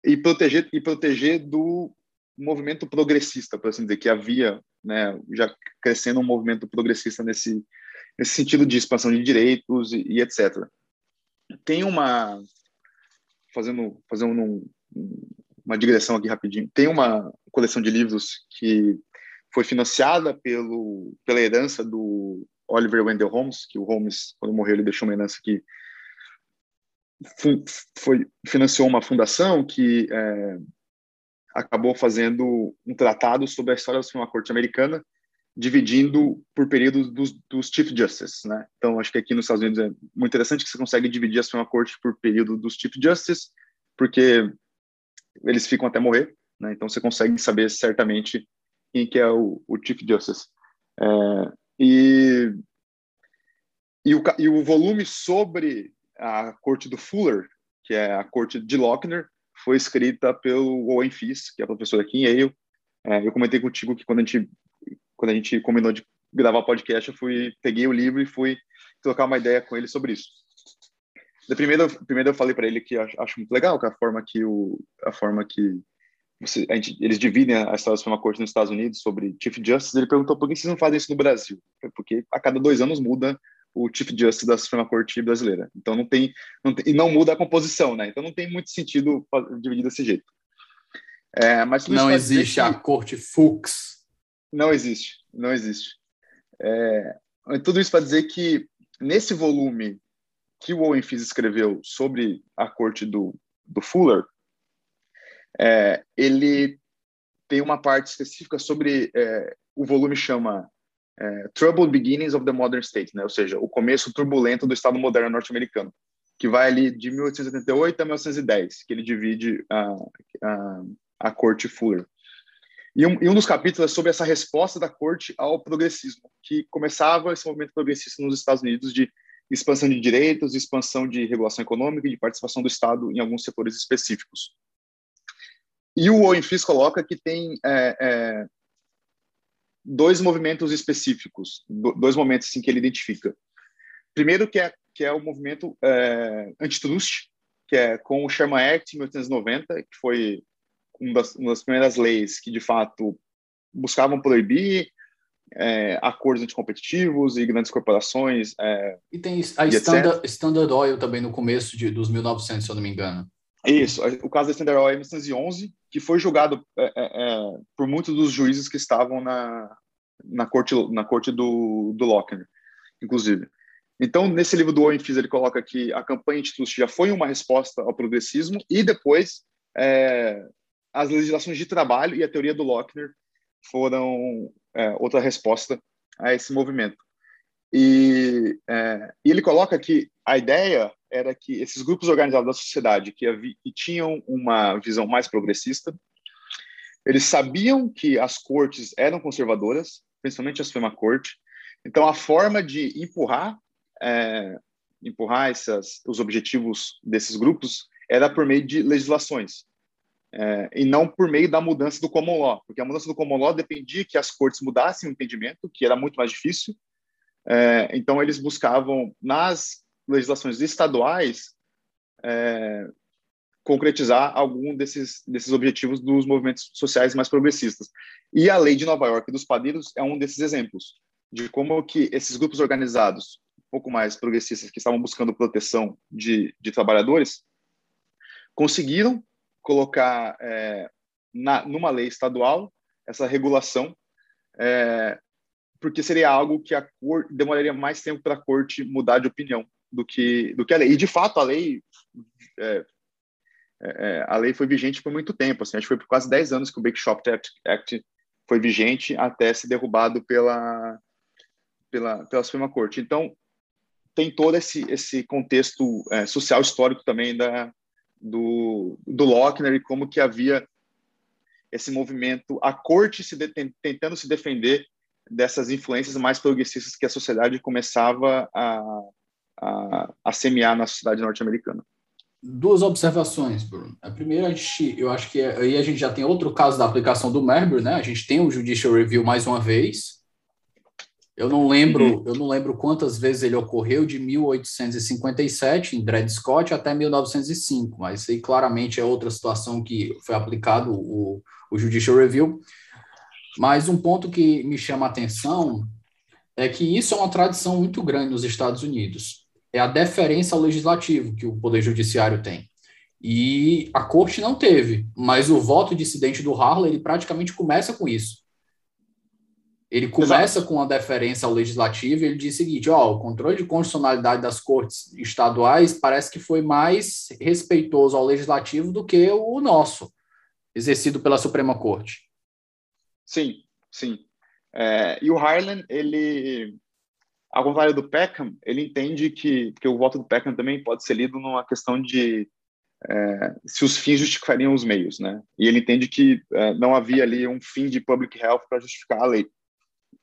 e proteger e proteger do movimento progressista, por assim dizer, que havia, né, já crescendo um movimento progressista nesse nesse sentido de expansão de direitos e, e etc. Tem uma fazendo fazendo um, uma digressão aqui rapidinho. Tem uma coleção de livros que foi financiada pelo pela herança do Oliver Wendell Holmes, que o Holmes quando morreu ele deixou uma herança que foi financiou uma fundação que é, acabou fazendo um tratado sobre a história da Suprema Corte americana, dividindo por períodos dos, dos Chief Justice, né? Então, acho que aqui nos Estados Unidos é muito interessante que você consegue dividir a Suprema Corte por período dos Chief Justice, porque eles ficam até morrer, né? Então, você consegue saber certamente quem que é o, o Chief Justice. É, e, e, o, e o volume sobre a corte do Fuller, que é a corte de Lochner, foi escrita pelo Owen Fiss, que é professor aqui em Yale. É, eu comentei contigo que quando a gente quando a gente combinou de gravar podcast, eu fui peguei o livro e fui trocar uma ideia com ele sobre isso. Da primeira, primeiro eu falei para ele que acho, acho, muito legal que a forma que o a forma que você, gente, eles dividem a história da Suprema Corte nos Estados Unidos sobre Chief Justice. Ele perguntou por que vocês não fazem isso no Brasil? Porque a cada dois anos muda o Chief Justice da Suprema Corte brasileira. Então não tem, não tem, e não muda a composição, né? Então não tem muito sentido dividir desse jeito. É, mas não existe que... a Corte Fux. Não existe, não existe. É, tudo isso para dizer que nesse volume que o Owen Fizz escreveu sobre a corte do, do Fuller, é, ele tem uma parte específica sobre é, o volume chama é, Troubled Beginnings of the Modern State, né? ou seja, o começo turbulento do Estado moderno norte-americano, que vai ali de 1878 a 1910, que ele divide a, a, a corte Fuller. E um, e um, dos capítulos é sobre essa resposta da corte ao progressismo, que começava esse movimento progressista nos Estados Unidos de expansão de direitos, expansão de regulação econômica e de participação do Estado em alguns setores específicos. E o Owen coloca que tem é, é, dois movimentos específicos, dois momentos assim, que ele identifica. Primeiro que é, que é o movimento é, antitrust, que é com o Sherman Act, em 1890, que foi uma das, uma das primeiras leis que, de fato, buscavam proibir é, acordos anticompetitivos e grandes corporações. É, e tem a e Standard, Standard, Oil também no começo de, dos 1900, se eu não me engano. Isso, o caso da Standard Oil é 1911, que foi julgado é, é, é, por muitos dos juízes que estavam na, na corte, na corte do, do Lochner, inclusive. Então, nesse livro do Owen Fizz, ele coloca que a campanha antitrust já foi uma resposta ao progressismo e depois é, as legislações de trabalho e a teoria do Lochner foram é, outra resposta a esse movimento. E, é, ele coloca que a ideia era que esses grupos organizados da sociedade que, havia, que tinham uma visão mais progressista, eles sabiam que as cortes eram conservadoras, principalmente a Suprema Corte. Então, a forma de empurrar é, empurrar essas, os objetivos desses grupos era por meio de legislações é, e não por meio da mudança do common law, porque a mudança do common law dependia que as cortes mudassem o entendimento, que era muito mais difícil. É, então, eles buscavam, nas legislações estaduais, é, concretizar algum desses, desses objetivos dos movimentos sociais mais progressistas. E a lei de Nova York dos padeiros é um desses exemplos, de como que esses grupos organizados, um pouco mais progressistas, que estavam buscando proteção de, de trabalhadores, conseguiram colocar é, na, numa lei estadual essa regulação, é, porque seria algo que a cor demoraria mais tempo para a corte mudar de opinião do que do que a lei. E de fato a lei é, é, é a lei foi vigente por muito tempo, assim, acho que foi por quase 10 anos que o Bake Shop Act foi vigente até ser derrubado pela pela, pela Suprema Corte. Então, tem todo esse, esse contexto é, social histórico também da, do, do Lochner e como que havia esse movimento, a corte se de, tentando se defender dessas influências mais progressistas que a sociedade começava a, a, a semear na sociedade norte-americana. Duas observações, Bruno. A primeira, a gente, eu acho que aí a gente já tem outro caso da aplicação do Merber, né? A gente tem o Judicial Review mais uma vez. Eu não lembro, uhum. eu não lembro quantas vezes ele ocorreu de 1857 em Dred Scott até 1905, mas aí claramente é outra situação que foi aplicado o, o Judicial Review. Mas um ponto que me chama a atenção é que isso é uma tradição muito grande nos Estados Unidos. É a deferência ao legislativo que o Poder Judiciário tem. E a corte não teve, mas o voto dissidente do Harley ele praticamente começa com isso. Ele começa Exato. com a deferência ao legislativo e ele diz o seguinte: ó, o controle de constitucionalidade das cortes estaduais parece que foi mais respeitoso ao legislativo do que o nosso, exercido pela Suprema Corte. Sim, sim. É, e o Harlan, ele, ao contrário do Peckham, ele entende que, que o voto do Peckham também pode ser lido numa questão de é, se os fins justificariam os meios, né? E ele entende que é, não havia ali um fim de public health para justificar a lei.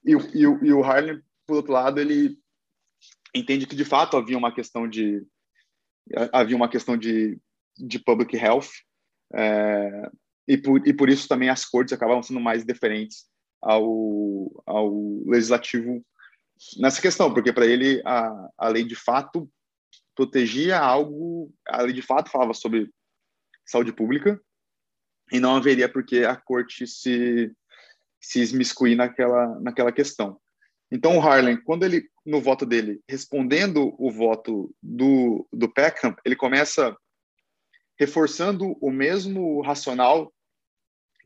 E, e, e o Harlan, por outro lado, ele entende que de fato havia uma questão de havia uma questão de, de public health é, e por, e por isso também as cortes acabavam sendo mais deferentes ao, ao legislativo nessa questão, porque para ele a, a lei de fato protegia algo, a lei de fato falava sobre saúde pública e não haveria porque a corte se se esmiscuir naquela naquela questão. Então o Harlan, quando ele no voto dele, respondendo o voto do do Peckham, ele começa reforçando o mesmo racional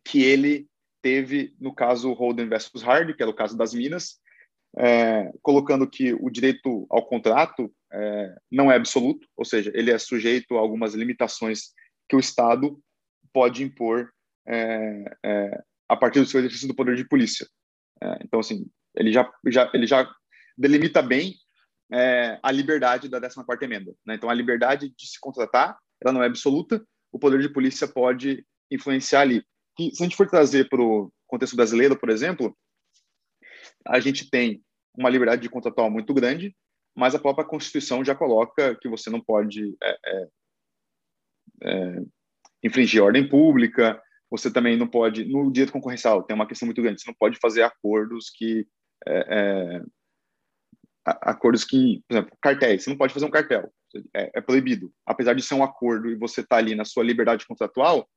que ele teve no caso Holden versus Hard, que era o caso das minas, é, colocando que o direito ao contrato é, não é absoluto, ou seja, ele é sujeito a algumas limitações que o Estado pode impor é, é a partir do seu exercício do poder de polícia. É, então, assim, ele já, já, ele já delimita bem é, a liberdade da 14ª emenda. Né? Então, a liberdade de se contratar, ela não é absoluta, o poder de polícia pode influenciar ali que, se a gente for trazer para o contexto brasileiro, por exemplo, a gente tem uma liberdade de contratual muito grande, mas a própria Constituição já coloca que você não pode é, é, é, infringir a ordem pública, você também não pode, no direito concorrencial, tem uma questão muito grande, você não pode fazer acordos que. É, é, acordos que, por exemplo, cartéis, você não pode fazer um cartel, é, é proibido. Apesar de ser um acordo e você estar tá ali na sua liberdade contratual,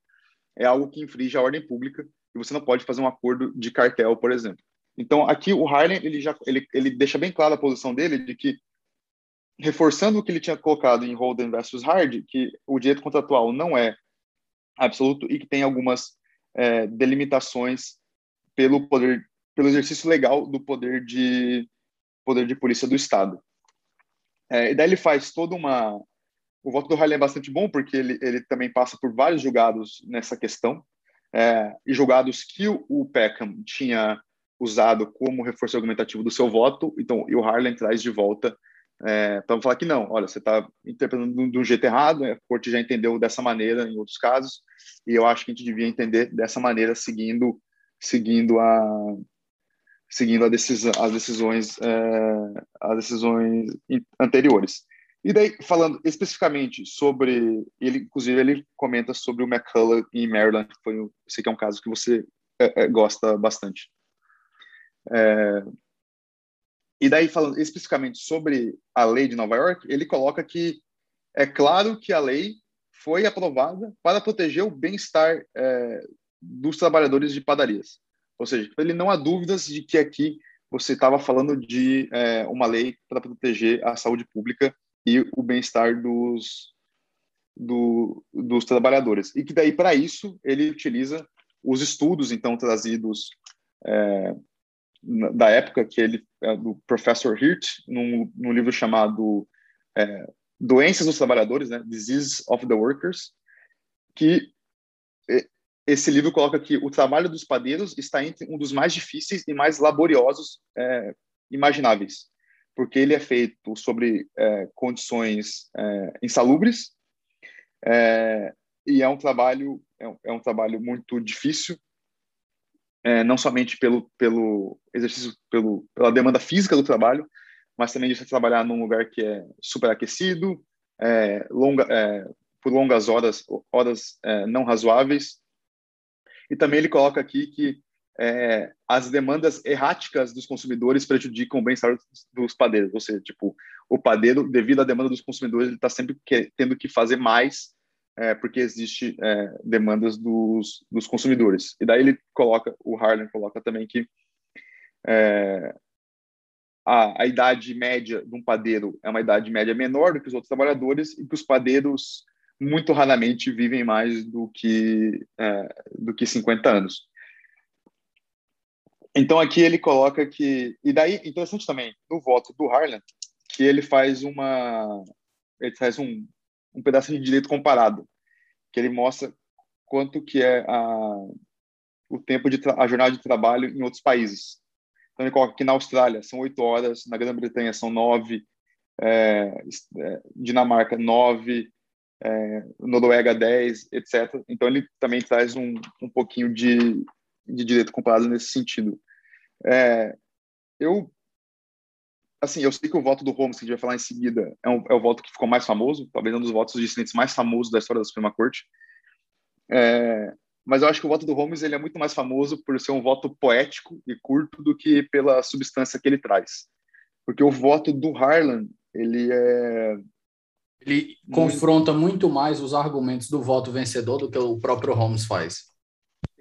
é algo que infringe a ordem pública e você não pode fazer um acordo de cartel, por exemplo. Então, aqui o Harlan ele já ele, ele deixa bem clara a posição dele de que reforçando o que ele tinha colocado em Holden versus Hard, que o direito contratual não é absoluto e que tem algumas é, delimitações pelo poder pelo exercício legal do poder de poder de polícia do Estado. É, e daí ele faz toda uma o voto do Harley é bastante bom porque ele, ele também passa por vários julgados nessa questão é, e julgados que o, o Peckham tinha usado como reforço argumentativo do seu voto, então o Harlan traz de volta é, para falar que não, olha, você está interpretando de um jeito errado, a corte já entendeu dessa maneira em outros casos, e eu acho que a gente devia entender dessa maneira, seguindo, seguindo a seguindo a decisão, as decisões, é, as decisões anteriores. E daí, falando especificamente sobre, ele, inclusive, ele comenta sobre o McCullough em Maryland, que foi, sei que é um caso que você é, é, gosta bastante. É, e daí, falando especificamente sobre a lei de Nova York, ele coloca que é claro que a lei foi aprovada para proteger o bem-estar é, dos trabalhadores de padarias. Ou seja, ele não há dúvidas de que aqui você estava falando de é, uma lei para proteger a saúde pública e o bem-estar dos, do, dos trabalhadores. E que daí, para isso, ele utiliza os estudos, então, trazidos é, da época, que ele, é, do Professor Hirt, num, num livro chamado é, Doenças dos Trabalhadores, né, Disease of the Workers, que esse livro coloca que o trabalho dos padeiros está entre um dos mais difíceis e mais laboriosos é, imagináveis, porque ele é feito sobre é, condições é, insalubres é, e é um trabalho é um, é um trabalho muito difícil, é, não somente pelo pelo exercício pelo pela demanda física do trabalho, mas também de você trabalhar num lugar que é superaquecido, é, longa, é, por longas horas, horas é, não razoáveis. E também ele coloca aqui que é, as demandas erráticas dos consumidores prejudicam o bem-estar dos padeiros. Ou seja, tipo, o padeiro, devido à demanda dos consumidores, ele está sempre que, tendo que fazer mais é, porque existe é, demandas dos, dos consumidores. E daí ele coloca, o Harlan coloca também que é, a, a idade média de um padeiro é uma idade média menor do que os outros trabalhadores e que os padeiros muito raramente vivem mais do que é, do que 50 anos. Então aqui ele coloca que e daí interessante também no voto do Harlan que ele faz uma ele faz um, um pedacinho de direito comparado que ele mostra quanto que é a o tempo de a jornada de trabalho em outros países. Então, ele coloca que na Austrália são oito horas, na Grã-Bretanha são nove, é, é, Dinamarca nove, é, Noruega dez, etc. Então, ele também traz um, um pouquinho de, de direito comparado nesse sentido. É, eu, assim, eu sei que o voto do Holmes, que a gente vai falar em seguida, é, um, é o voto que ficou mais famoso, talvez um dos votos dissidentes mais famosos da história da Suprema Corte. É, mas eu acho que o voto do Holmes ele é muito mais famoso por ser um voto poético e curto do que pela substância que ele traz. Porque o voto do Harlan, ele é ele muito... confronta muito mais os argumentos do voto vencedor do que o próprio Holmes faz.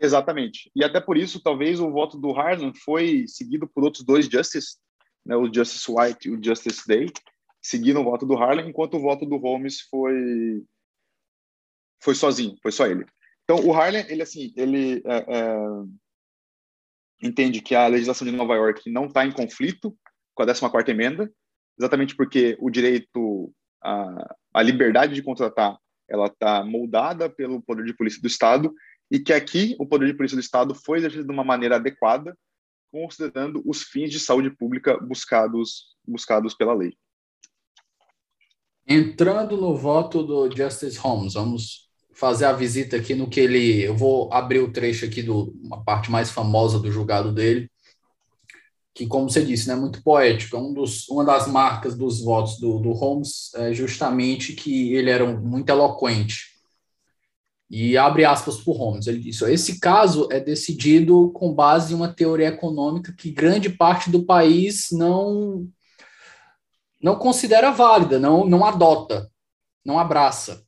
Exatamente. E até por isso, talvez o voto do Harlan foi seguido por outros dois justices, né, o Justice White e o Justice Day, seguindo o voto do Harlan, enquanto o voto do Holmes foi foi sozinho, foi só ele. Então, o Harlan, ele assim, ele é, é, entende que a legislação de Nova York não está em conflito com a 14ª emenda, exatamente porque o direito à, à liberdade de contratar ela está moldada pelo poder de polícia do Estado e que aqui o poder de polícia do Estado foi exercido de uma maneira adequada, considerando os fins de saúde pública buscados buscados pela lei. Entrando no voto do Justice Holmes, vamos fazer a visita aqui no que ele. Eu vou abrir o trecho aqui do uma parte mais famosa do julgado dele, que, como você disse, é né, muito poético. É um dos, uma das marcas dos votos do, do Holmes é justamente que ele era muito eloquente. E abre aspas para o Holmes. Ele disse: esse caso é decidido com base em uma teoria econômica que grande parte do país não não considera válida, não, não adota, não abraça.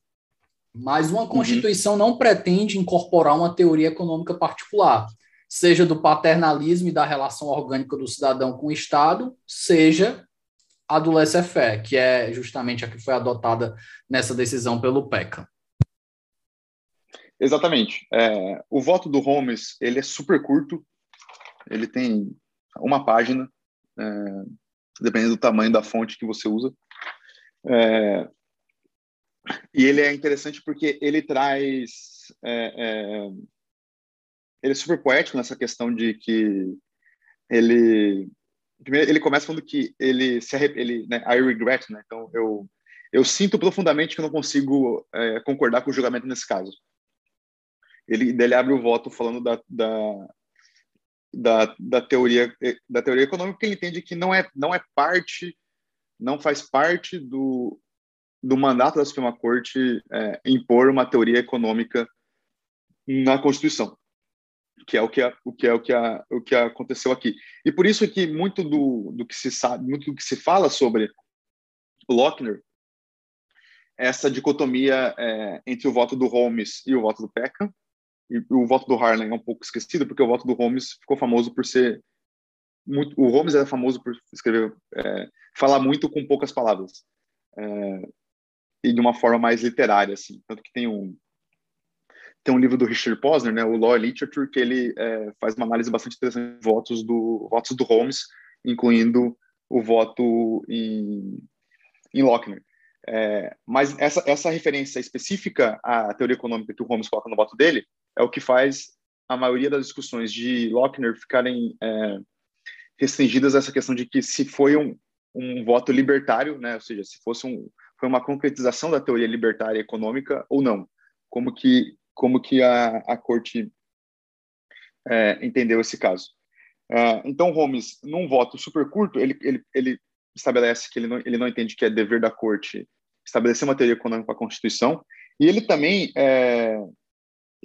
Mas uma uhum. Constituição uhum. não pretende incorporar uma teoria econômica particular, seja do paternalismo e da relação orgânica do cidadão com o Estado, seja a do laissez-faire, que é justamente a que foi adotada nessa decisão pelo PECA. Exatamente. É, o voto do Holmes ele é super curto, ele tem uma página, é, dependendo do tamanho da fonte que você usa. É, e ele é interessante porque ele traz. É, é, ele é super poético nessa questão de que ele. Primeiro, ele começa falando que ele se ele, né, I regret, né? Então, eu, eu sinto profundamente que eu não consigo é, concordar com o julgamento nesse caso. Ele, ele abre o voto falando da, da, da, da, teoria da teoria econômica que ele entende que não é não é parte não faz parte do do mandato da Suprema Corte é, impor uma teoria econômica na Constituição, que é o que é, o que é o que, a, o que aconteceu aqui. E por isso que muito do, do que se sabe, muito do que se fala sobre Lochner, essa dicotomia é, entre o voto do Holmes e o voto do Peckham, e o voto do Harlan é um pouco esquecido porque o voto do Holmes ficou famoso por ser muito, o Holmes era famoso por escrever, é, falar muito com poucas palavras. É, e de uma forma mais literária, assim. Tanto que tem um tem um livro do Richard Posner, né, o Law Literature, que ele é, faz uma análise bastante interessante de votos do votos do Holmes, incluindo o voto em, em Lochner. É, mas essa, essa referência específica à teoria econômica que o Holmes coloca no voto dele é o que faz a maioria das discussões de Lochner ficarem é, restringidas a essa questão de que se foi um, um voto libertário, né, ou seja, se fosse um, foi uma concretização da teoria libertária econômica ou não, como que como que a, a corte é, entendeu esse caso. É, então, Holmes, num voto super curto, ele, ele, ele estabelece que ele não, ele não entende que é dever da corte estabelecer uma teoria econômica para a Constituição, e ele também é,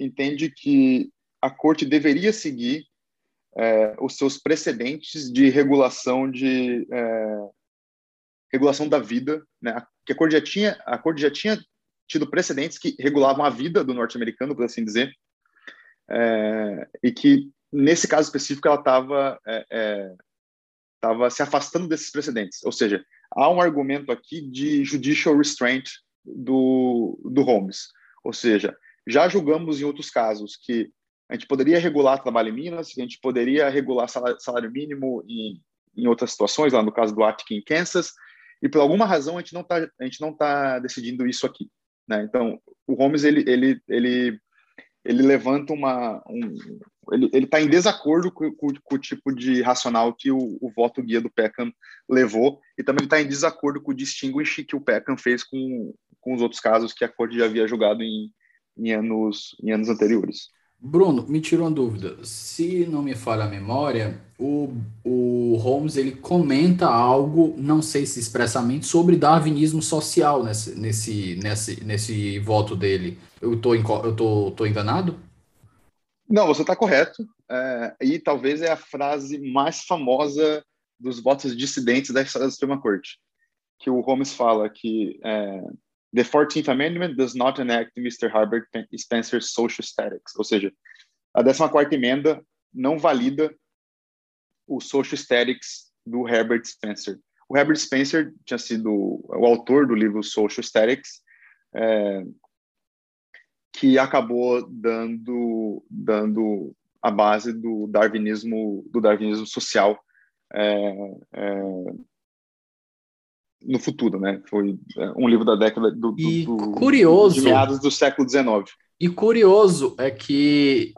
entende que a corte deveria seguir é, os seus precedentes de regulação de é, regulação da vida, né? Que a corte já tinha a corte já tinha tido precedentes que regulavam a vida do norte-americano, por assim dizer, é, e que nesse caso específico ela estava estava é, se afastando desses precedentes, ou seja, há um argumento aqui de judicial restraint do, do Holmes, ou seja, já julgamos em outros casos que a gente poderia regular trabalho em Minas, a gente poderia regular salário, mínimo em, em outras situações, lá no caso do Atkin em Kansas, e por alguma razão a gente não está a gente não tá decidindo isso aqui, né? Então o Holmes ele ele ele ele levanta uma um, ele ele está em desacordo com, com, com, o tipo de racional que o, o voto guia do Peckham levou e também está em desacordo com o distinguish que o Peckham fez com com os outros casos que a corte já havia julgado em, em anos em anos anteriores. Bruno, me tirou uma dúvida. Se não me falha a memória, o, o Holmes ele comenta algo, não sei se expressamente, sobre darwinismo social nesse, nesse, nesse, nesse voto dele. Eu estou eu tô, tô enganado? Não, você está correto. É, e talvez é a frase mais famosa dos votos dissidentes da história da Suprema Corte, que o Holmes fala que é, The 14th Amendment does not enact Mr. Herbert Spencer's social statics, ou seja, a 14ª emenda não valida o social statics do Herbert Spencer. O Herbert Spencer tinha sido o autor do livro Social Statics, é, que acabou dando dando a base do darwinismo do darwinismo social é, é, no futuro, né? Foi é, um livro da década do, e do, curioso, de meados do século XIX. E curioso é que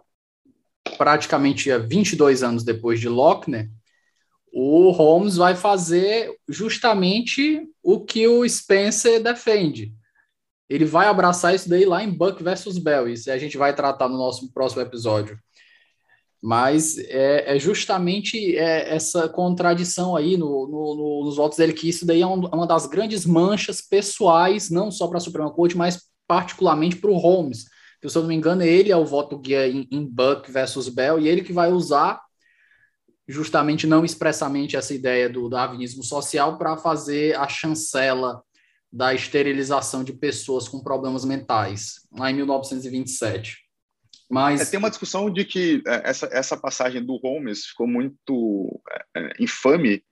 praticamente 22 anos depois de Lochner, o Holmes vai fazer justamente o que o Spencer defende. Ele vai abraçar isso daí lá em Buck versus Bell, isso a gente vai tratar no nosso próximo episódio. Mas é, é justamente é, essa contradição aí no, no, no, nos votos dele, que isso daí é um, uma das grandes manchas pessoais, não só para a Suprema Corte, mas particularmente para o Holmes. Se eu não me engano, ele é o voto guia em, em Buck versus Bell, e ele que vai usar justamente não expressamente essa ideia do darwinismo social para fazer a chancela da esterilização de pessoas com problemas mentais, lá em 1927. Mas... É, tem uma discussão de que é, essa, essa passagem do Holmes ficou muito é, é, infame,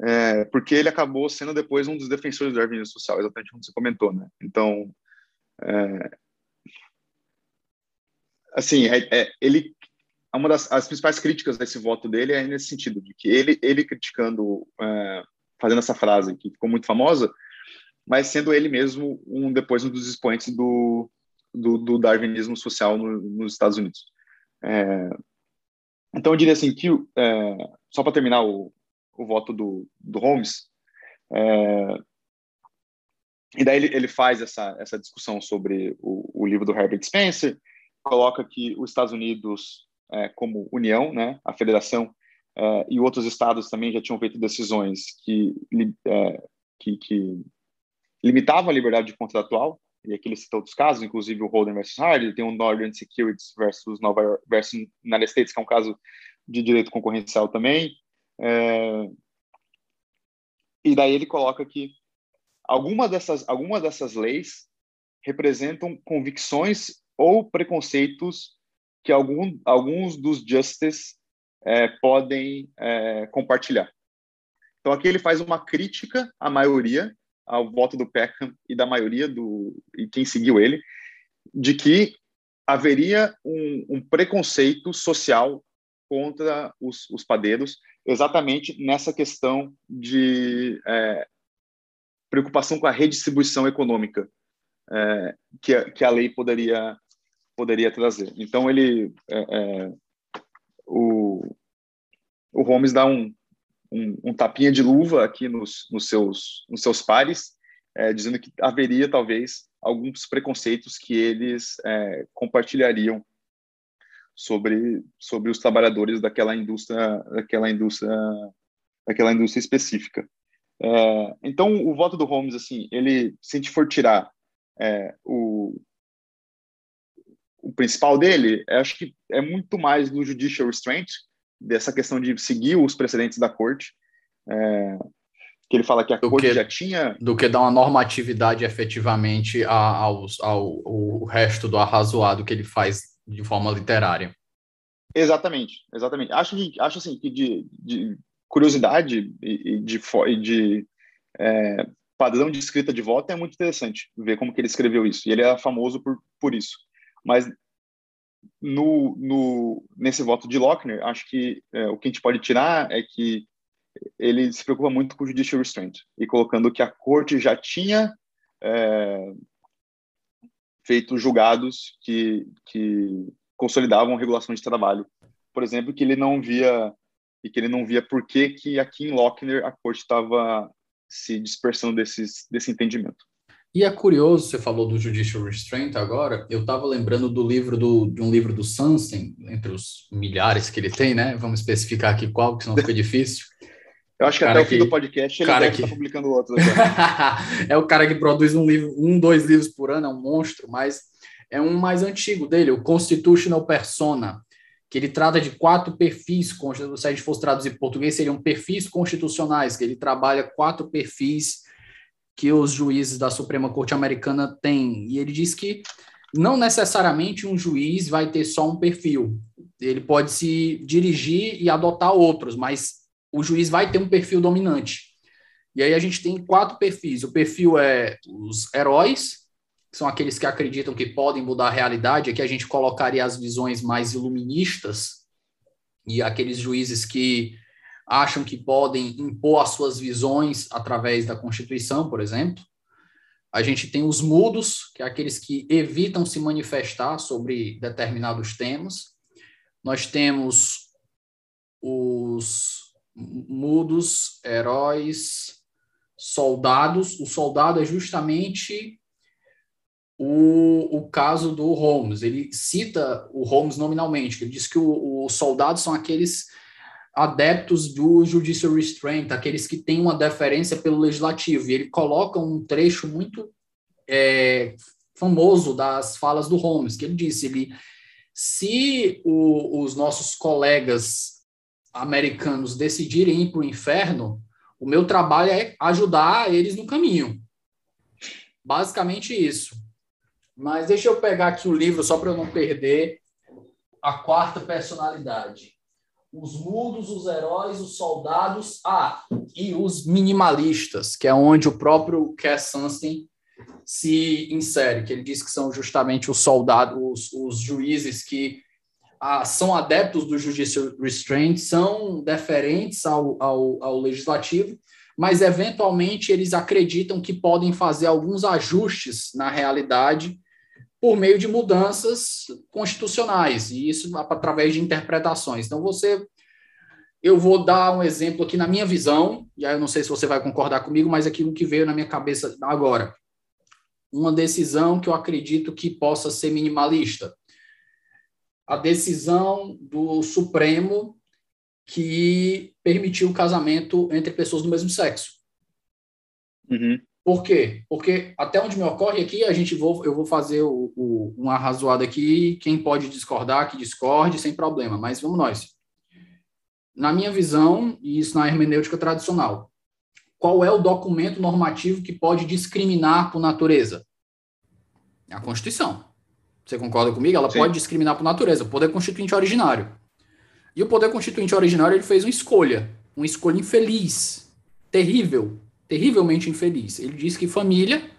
é, porque ele acabou sendo depois um dos defensores do darwinismo social, exatamente como você comentou, né? Então, é, assim, ele uma das as principais críticas desse voto dele é nesse sentido de que ele ele criticando fazendo essa frase que ficou muito famosa mas sendo ele mesmo um depois um dos expoentes do do, do darwinismo social no, nos Estados Unidos. É, então, eu diria assim que, é, só para terminar o, o voto do, do Holmes, é, e daí ele, ele faz essa, essa discussão sobre o, o livro do Herbert Spencer, coloca que os Estados Unidos, é, como União, né, a Federação, é, e outros estados também já tinham feito decisões que, é, que, que limitavam a liberdade contratual, e aqui ele cita outros casos, inclusive o Holden versus Hardy, tem o Northern Securities versus Nova York, versus United States, que é um caso de direito concorrencial também. É... E daí ele coloca que alguma dessas, alguma dessas leis representam convicções ou preconceitos que algum, alguns dos justices é, podem é, compartilhar. Então aqui ele faz uma crítica à maioria ao voto do Peckham e da maioria do e quem seguiu ele, de que haveria um, um preconceito social contra os, os, padeiros, exatamente nessa questão de é, preocupação com a redistribuição econômica é, que, a, que a lei poderia poderia trazer. Então ele é, é o, o Holmes dá um, um, um, tapinha de luva aqui nos, nos, seus, nos seus pares, é, dizendo que haveria talvez alguns preconceitos que eles é, compartilhariam sobre, sobre os trabalhadores daquela indústria, daquela indústria, daquela indústria específica. É, então, o voto do Holmes, assim, ele, se a gente for tirar é, o, o principal dele, acho que é muito mais no judicial restraint, dessa questão de seguir os precedentes da corte, é, que ele fala que a do corte que, já tinha... Do que dar uma normatividade efetivamente ao, ao, ao resto do arrazoado que ele faz de forma literária. Exatamente, exatamente. Acho, acho assim, que de, de curiosidade e, de, de é, padrão de escrita de voto é muito interessante ver como que ele escreveu isso. E ele é famoso por, por isso. Mas no, no, nesse voto de Lochner, acho que é, o que a gente pode tirar é que ele se preocupa muito com o judicial restraint e colocando que a corte já tinha é, feito julgados que, que consolidavam regulação de trabalho, por exemplo, que ele não via e que ele não via por que, que aqui em Lochner a corte estava se dispersando desses, desse entendimento. E é curioso, você falou do judicial restraint agora, eu estava lembrando do livro do, de um livro do Sunstein, entre os milhares que ele tem, né? Vamos especificar aqui qual, que senão fica difícil. Eu acho que até o fim do podcast ele deve que... estar publicando outros. é o cara que produz um livro, um, dois livros por ano, é um monstro, mas é um mais antigo dele, o Constitutional Persona, que ele trata de quatro perfis, se a gente fosse traduzir em português, seriam perfis constitucionais, que ele trabalha quatro perfis que os juízes da Suprema Corte Americana têm. E ele diz que não necessariamente um juiz vai ter só um perfil. Ele pode se dirigir e adotar outros, mas o juiz vai ter um perfil dominante. E aí a gente tem quatro perfis. O perfil é os heróis, que são aqueles que acreditam que podem mudar a realidade. Aqui a gente colocaria as visões mais iluministas e aqueles juízes que acham que podem impor as suas visões através da Constituição, por exemplo. A gente tem os mudos, que é aqueles que evitam se manifestar sobre determinados temas. Nós temos os mudos, heróis, soldados. O soldado é justamente o, o caso do Holmes. Ele cita o Holmes nominalmente, ele diz que os soldados são aqueles adeptos do judicial restraint, aqueles que têm uma deferência pelo legislativo. E ele coloca um trecho muito é, famoso das falas do Holmes, que ele disse: ele, se o, os nossos colegas americanos decidirem ir para o inferno, o meu trabalho é ajudar eles no caminho. Basicamente isso. Mas deixa eu pegar aqui o livro só para eu não perder a quarta personalidade os mudos, os heróis, os soldados, ah, e os minimalistas, que é onde o próprio Cass Sunstein se insere, que ele diz que são justamente os soldados, os, os juízes que ah, são adeptos do judicial restraint, são deferentes ao, ao, ao legislativo, mas eventualmente eles acreditam que podem fazer alguns ajustes na realidade por meio de mudanças constitucionais, e isso através de interpretações. Então, você. Eu vou dar um exemplo aqui na minha visão, e aí eu não sei se você vai concordar comigo, mas aquilo que veio na minha cabeça agora. Uma decisão que eu acredito que possa ser minimalista. A decisão do Supremo que permitiu o casamento entre pessoas do mesmo sexo. Uhum. Por quê? Porque até onde me ocorre aqui, a gente vou, eu vou fazer o, o, um arrazoado aqui, quem pode discordar, que discorde, sem problema, mas vamos nós. Na minha visão, e isso na hermenêutica tradicional, qual é o documento normativo que pode discriminar por natureza? A Constituição. Você concorda comigo? Ela Sim. pode discriminar por natureza, o poder constituinte originário. E o poder constituinte originário ele fez uma escolha, uma escolha infeliz, terrível, terrivelmente infeliz. Ele diz que família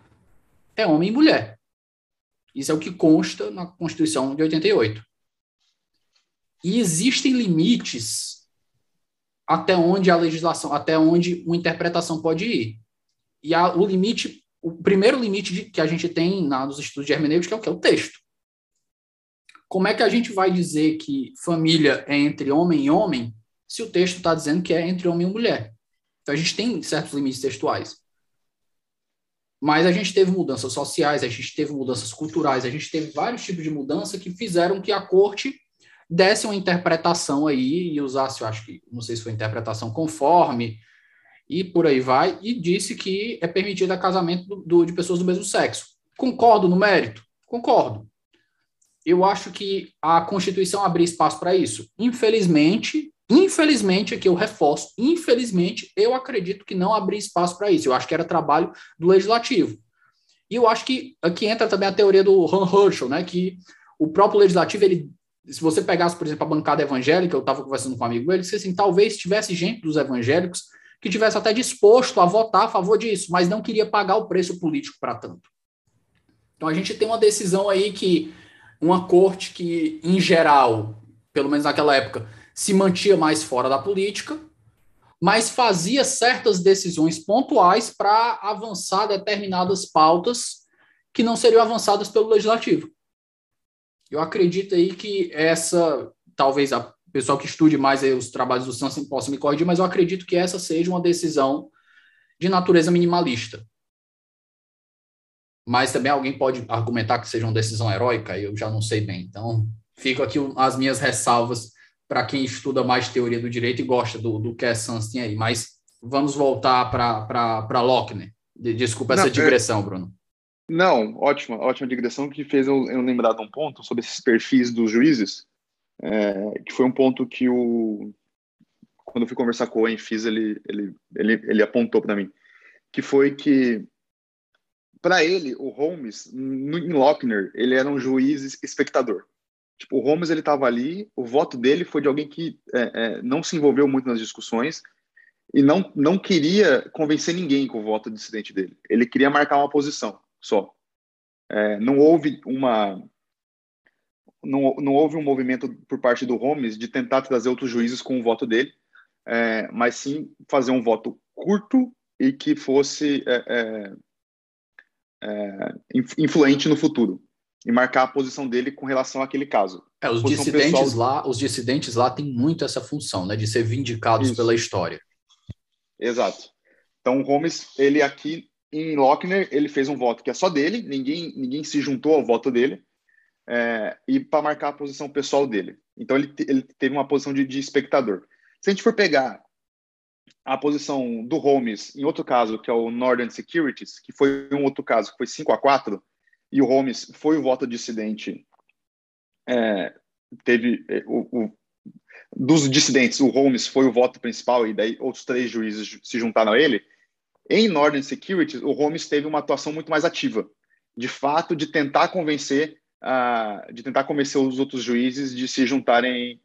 é homem e mulher. Isso é o que consta na Constituição de 88. E existem limites até onde a legislação, até onde uma interpretação pode ir. E a, o limite, o primeiro limite de, que a gente tem na, nos estudos de hermenêutica é o que? É o texto. Como é que a gente vai dizer que família é entre homem e homem se o texto está dizendo que é entre homem e mulher. Então a gente tem certos limites textuais. Mas a gente teve mudanças sociais, a gente teve mudanças culturais, a gente teve vários tipos de mudança que fizeram que a corte desse uma interpretação aí e usasse, eu acho que, não sei se foi interpretação conforme, e por aí vai, e disse que é permitido casamento do, do, de pessoas do mesmo sexo. Concordo no mérito? Concordo. Eu acho que a Constituição abria espaço para isso. Infelizmente, infelizmente, aqui eu reforço, infelizmente, eu acredito que não abria espaço para isso. Eu acho que era trabalho do legislativo. E eu acho que aqui entra também a teoria do Han Herschel, né, que o próprio legislativo, ele, se você pegasse, por exemplo, a bancada evangélica, eu estava conversando com um amigo, ele disse assim, talvez tivesse gente dos evangélicos que tivesse até disposto a votar a favor disso, mas não queria pagar o preço político para tanto. Então a gente tem uma decisão aí que uma corte que, em geral, pelo menos naquela época, se mantinha mais fora da política, mas fazia certas decisões pontuais para avançar determinadas pautas que não seriam avançadas pelo legislativo. Eu acredito aí que essa, talvez a pessoal que estude mais os trabalhos do Sanson possa me corrigir, mas eu acredito que essa seja uma decisão de natureza minimalista. Mas também alguém pode argumentar que seja uma decisão heróica, eu já não sei bem. Então, fico aqui as minhas ressalvas para quem estuda mais teoria do direito e gosta do, do Sans tem aí. Mas vamos voltar para Lochner. Desculpa essa não, é digressão, é... Bruno. Não, ótima, ótima digressão que fez eu, eu lembrar de um ponto sobre esses perfis dos juízes, é, que foi um ponto que o quando eu fui conversar com o Owen Fiz, ele, ele, ele, ele apontou para mim, que foi que para ele, o Holmes, no, em Lochner, ele era um juiz espectador. Tipo, o Holmes ele estava ali, o voto dele foi de alguém que é, é, não se envolveu muito nas discussões e não, não queria convencer ninguém com o voto dissidente dele. Ele queria marcar uma posição só. É, não houve uma não, não houve um movimento por parte do Holmes de tentar trazer outros juízes com o voto dele, é, mas sim fazer um voto curto e que fosse é, é, influente no futuro e marcar a posição dele com relação àquele caso. É, os dissidentes pessoal... lá, os dissidentes lá têm muito essa função, né, de ser vindicados Isso. pela história. Exato. Então, o Holmes, ele aqui em Lochner, ele fez um voto que é só dele, ninguém, ninguém se juntou ao voto dele, é, e para marcar a posição pessoal dele. Então, ele, ele teve uma posição de, de espectador. Se a gente for pegar a posição do Holmes em outro caso, que é o Northern Securities, que foi um outro caso, que foi 5 a 4 e o Holmes foi o voto dissidente, é, teve é, o, o, dos dissidentes, o Holmes foi o voto principal e daí outros três juízes se juntaram a ele. Em Northern Securities, o Holmes teve uma atuação muito mais ativa, de fato, de tentar convencer, uh, de tentar convencer os outros juízes de se juntarem,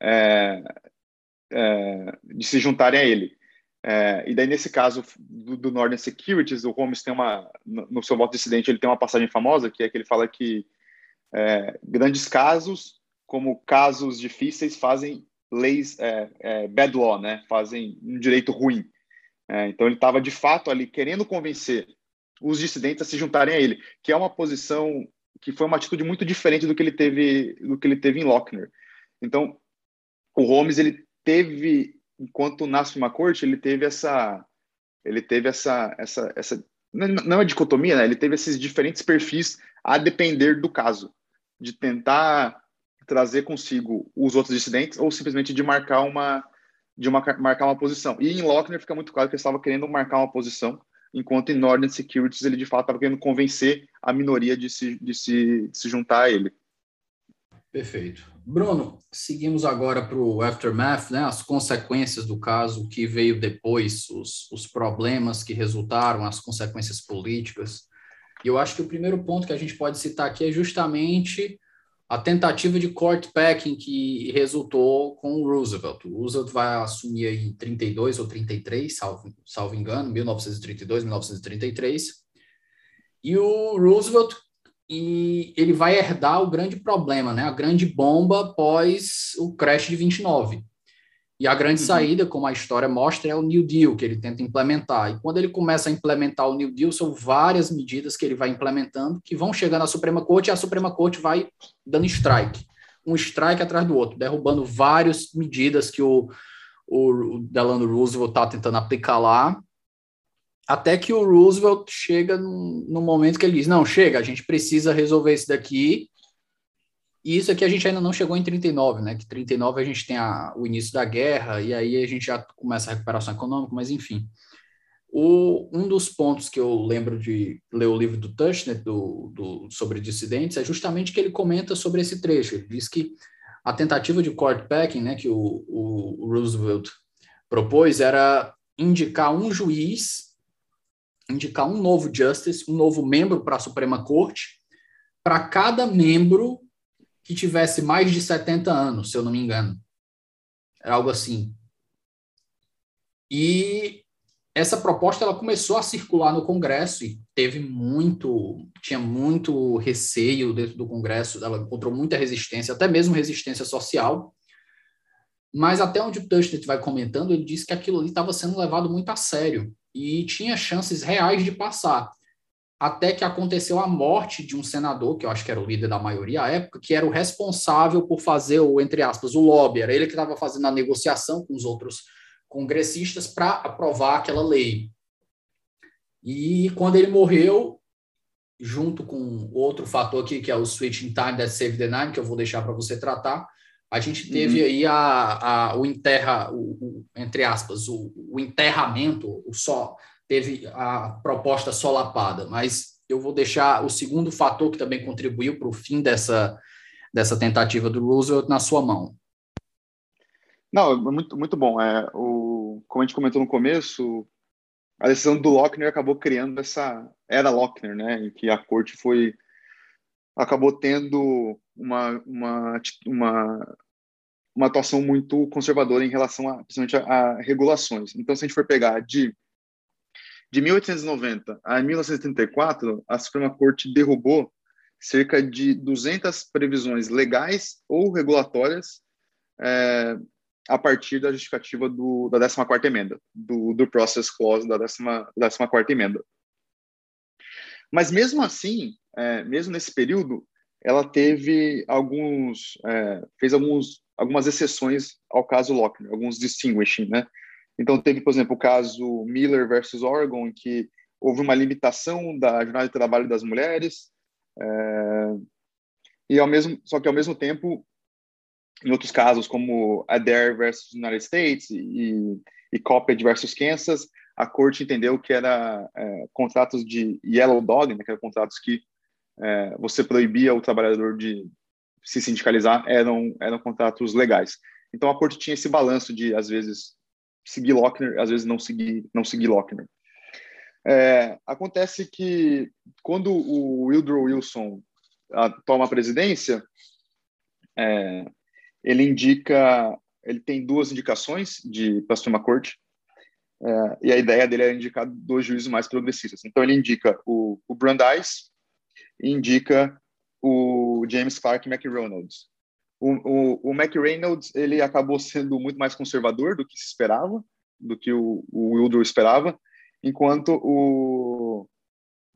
é, é, de se juntarem a ele. É, e daí, nesse caso do, do, Northern Securities, o Holmes tem uma, no seu voto dissidente, ele tem uma passagem famosa, que é que ele fala que é, grandes casos, como casos difíceis, fazem leis, é, é bad law, né? fazem um direito ruim. É, então, ele estava, de fato, ali querendo convencer os dissidentes a se juntarem a ele, que é uma posição que foi uma atitude muito diferente do que ele teve, do que ele teve em Lochner. Então, o Holmes, ele teve enquanto nasce uma corte, ele teve essa ele teve essa essa essa não é dicotomia, né? Ele teve esses diferentes perfis a depender do caso, de tentar trazer consigo os outros dissidentes ou simplesmente de marcar uma de uma, marcar uma posição. E em Lochner fica muito claro que ele estava querendo marcar uma posição, enquanto em Northern Securities ele de fato estava querendo convencer a minoria de se, de se, de se juntar a ele. Perfeito. Bruno, seguimos agora para o aftermath, né, as consequências do caso, o que veio depois, os, os problemas que resultaram, as consequências políticas. E eu acho que o primeiro ponto que a gente pode citar aqui é justamente a tentativa de court packing que resultou com o Roosevelt. O Roosevelt vai assumir em 32 ou 33, salvo, salvo engano, 1932, 1933. E o Roosevelt e ele vai herdar o grande problema, né? A grande bomba após o crash de 29. E a grande uhum. saída, como a história mostra, é o New Deal que ele tenta implementar. E quando ele começa a implementar o New Deal, são várias medidas que ele vai implementando que vão chegando à Suprema Corte e a Suprema Corte vai dando strike, um strike atrás do outro, derrubando várias medidas que o o Delano Roosevelt está tentando aplicar lá, até que o Roosevelt chega no momento que ele diz, não, chega, a gente precisa resolver isso daqui, e isso aqui a gente ainda não chegou em 39, né, que 39 a gente tem a, o início da guerra, e aí a gente já começa a recuperação econômica, mas enfim. O, um dos pontos que eu lembro de ler o livro do Tushnet, do, do, sobre dissidentes, é justamente que ele comenta sobre esse trecho. Ele diz que a tentativa de court packing, né, que o, o Roosevelt propôs, era indicar um juiz, indicar um novo justice, um novo membro para a Suprema Corte, para cada membro que tivesse mais de 70 anos, se eu não me engano. Era algo assim. E essa proposta ela começou a circular no Congresso e teve muito, tinha muito receio dentro do Congresso, ela encontrou muita resistência, até mesmo resistência social. Mas até onde o Tushnet vai comentando, ele disse que aquilo ali estava sendo levado muito a sério e tinha chances reais de passar. Até que aconteceu a morte de um senador, que eu acho que era o líder da maioria à época, que era o responsável por fazer o, entre aspas, o lobby. Era ele que estava fazendo a negociação com os outros congressistas para aprovar aquela lei. E quando ele morreu, junto com outro fator aqui, que é o switching time that save the nine, que eu vou deixar para você tratar, a gente teve uhum. aí a, a, o enterra, o, o, entre aspas, o, o enterramento, o só teve a proposta solapada, mas eu vou deixar o segundo fator que também contribuiu para o fim dessa, dessa tentativa do Roosevelt na sua mão. Não, muito, muito bom. É, o, como a gente comentou no começo, a decisão do Lochner acabou criando essa era Lochner, né, em que a corte foi acabou tendo uma uma uma, uma atuação muito conservadora em relação a principalmente a, a regulações. Então, se a gente for pegar de de 1890 a 1934, a Suprema Corte derrubou cerca de 200 previsões legais ou regulatórias é, a partir da justificativa do, da 14ª emenda, do, do process clause da 14ª emenda. Mas mesmo assim, é, mesmo nesse período, ela teve alguns, é, fez alguns, algumas exceções ao caso Lochner, alguns distinguishing, né? Então teve, por exemplo, o caso Miller versus Oregon, em que houve uma limitação da jornada de trabalho das mulheres, é, e ao mesmo, só que ao mesmo tempo em outros casos, como Adair versus United States e, e versus Kansas, a corte entendeu que era é, contratos de yellow dog, né, que eram contratos que é, você proibia o trabalhador de se sindicalizar, eram, eram contratos legais. Então a corte tinha esse balanço de, às vezes, seguir Lochner, às vezes não seguir, não seguir Lochner. É, acontece que quando o Woodrow Wilson a, toma a presidência, é, ele indica, ele tem duas indicações de para a Suprema Corte, é, e a ideia dele é indicar dois juízes mais progressistas. Então ele indica o, o Brandeis e indica o James Clark McReynolds. O, o, o McReynolds ele acabou sendo muito mais conservador do que se esperava, do que o, o esperava, enquanto o,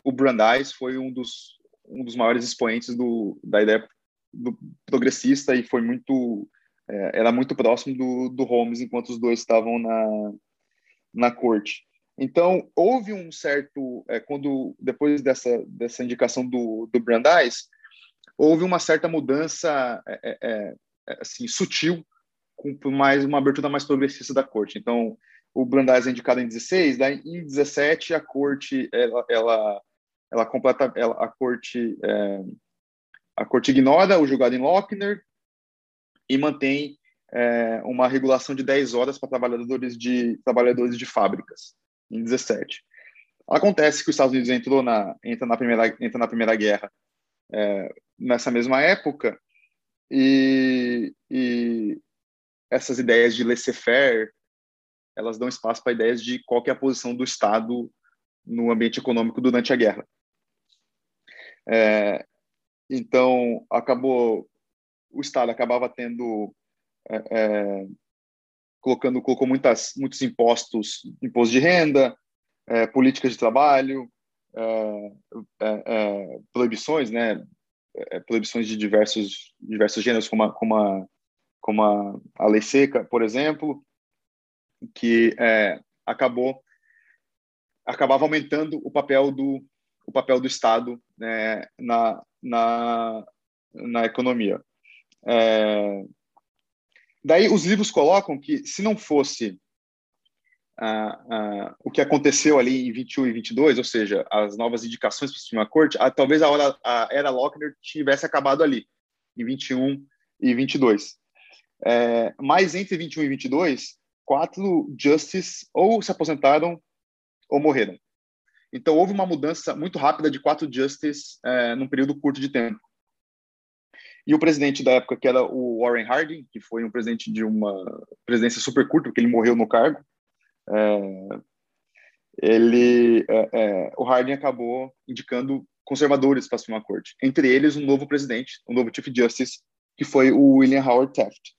o Brandeis foi um dos, um dos maiores expoentes do, da ideia do progressista e foi muito é, era muito próximo do, do Holmes enquanto os dois estavam na, na corte. Então houve um certo é, quando depois dessa dessa indicação do, do Brandeis houve uma certa mudança é, é, é, é assim sutil com mais uma abertura mais progressista da corte. Então o Brandeis é indicado em 16, daí em 17 a corte ela ela, ela completa ela, a corte a corte ignora o julgado em Lochner e mantém é, uma regulação de 10 horas para trabalhadores de, trabalhadores de fábricas, em 17. Acontece que os Estados Unidos entrou na, entra, na primeira, entra na Primeira Guerra é, nessa mesma época e, e essas ideias de laissez-faire elas dão espaço para ideias de qual é a posição do Estado no ambiente econômico durante a guerra. É, então, acabou o Estado acabava tendo é, é, colocando colocou muitas muitos impostos, imposto de renda, é, políticas de trabalho, proibições, né? proibições de diversos diversos gêneros, como a, como a, como a lei seca, por exemplo. que é, acabou acabava aumentando o papel do o papel do Estado né, na, na, na economia. É, daí os livros colocam que se não fosse o que aconteceu ali em 21 e 22, ou seja, as novas indicações para a Suprema Corte, talvez a, hora, a era Lochner tivesse acabado ali, em 21 e 22. É, mas entre 21 e 22, quatro justices ou se aposentaram ou morreram. Então, houve uma mudança muito rápida de quatro justices é, num período curto de tempo. E o presidente da época, que era o Warren Harding, que foi um presidente de uma presidência super curta, porque ele morreu no cargo, ele, é, é o Harding acabou indicando conservadores para a Suprema Corte, entre eles um novo presidente, um novo Chief Justice, que foi o William Howard Taft.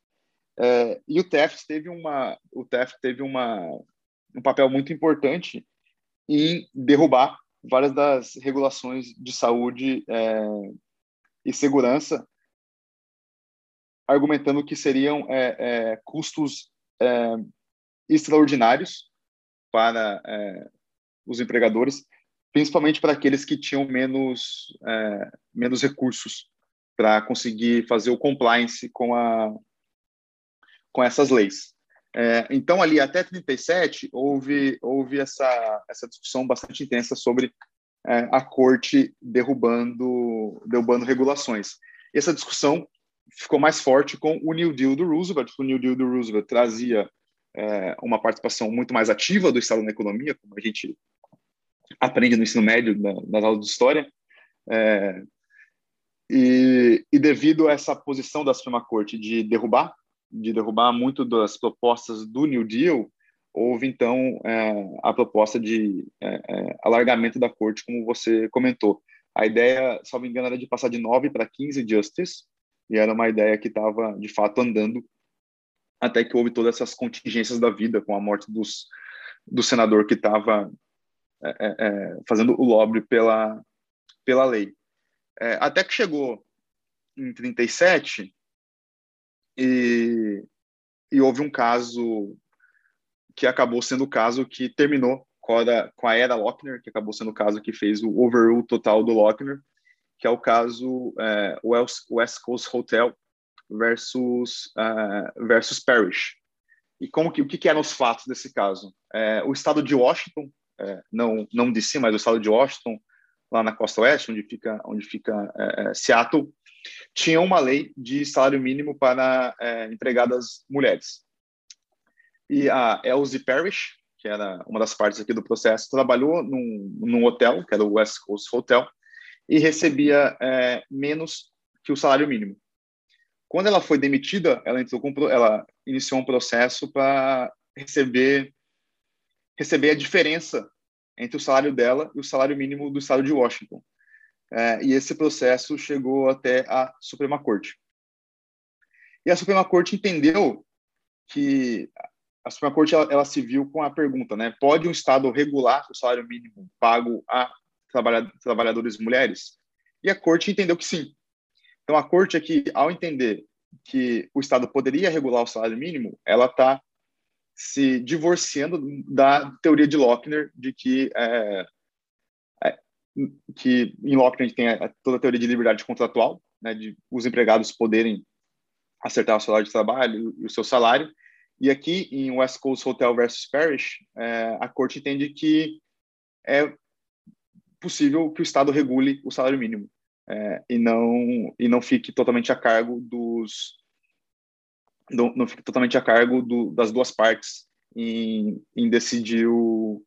É, e o Taft teve uma, o Taft teve uma, um papel muito importante em derrubar várias das regulações de saúde é, e segurança, argumentando que seriam é, é, custos é, extraordinários para é, os empregadores, principalmente para aqueles que tinham menos, é, menos recursos para conseguir fazer o compliance com, a, com essas leis. É, então, ali até 37, houve, houve essa, essa discussão bastante intensa sobre é, a corte derrubando, derrubando regulações. Essa discussão ficou mais forte com o New Deal do Roosevelt. O New Deal do Roosevelt trazia é, uma participação muito mais ativa do Estado na economia, como a gente aprende no ensino médio, na, nas aulas de história. É, e, e, devido a essa posição da Suprema Corte de derrubar de derrubar muito das propostas do New Deal, houve então é, a proposta de é, é, alargamento da corte, como você comentou. A ideia, me engano, era de passar de 9 para 15 justices, e era uma ideia que estava, de fato, andando até que houve todas essas contingências da vida, com a morte dos, do senador que estava é, é, é, fazendo o lobby pela, pela lei. até que chegou em 37, e, e houve um caso que acabou sendo o caso que terminou com a, com a era Lochner, que acabou sendo o caso que fez o overrule total do Lochner, que é o caso é, West Coast Hotel versus, uh, versus Parrish. E como que, o que, eram os fatos desse caso? É, o estado de Washington, é, não, não de si, mas o estado de Washington, lá na costa oeste, onde fica, onde fica é, Seattle, tinha uma lei de salário mínimo para empregadas mulheres. E a Elsie Parrish, que era uma das partes aqui do processo, trabalhou num, num hotel, que era o West Coast Hotel, e recebia menos que o salário mínimo. Quando ela foi demitida, ela entrou com, ela iniciou um processo para receber receber a diferença entre o salário dela e o salário mínimo do estado de Washington. É, e esse processo chegou até a Suprema Corte. E a Suprema Corte entendeu que a Suprema Corte ela, ela, se viu com a pergunta, né? Pode um Estado regular o salário mínimo pago a trabalhadores mulheres? E a Corte entendeu que sim. Então a Corte aqui, ao entender que o Estado poderia regular o salário mínimo, ela está se divorciando da teoria de Lochner de que é, que em Locke a gente tem a, toda a teoria de liberdade contratual, né, de os empregados poderem acertar o salário de trabalho e o seu salário. E aqui em West Coast Hotel versus Parish, é, a corte entende que é possível que o Estado regule o salário mínimo é, e não e não fique totalmente a cargo dos não, não fique totalmente a cargo do, das duas partes em, em decidir o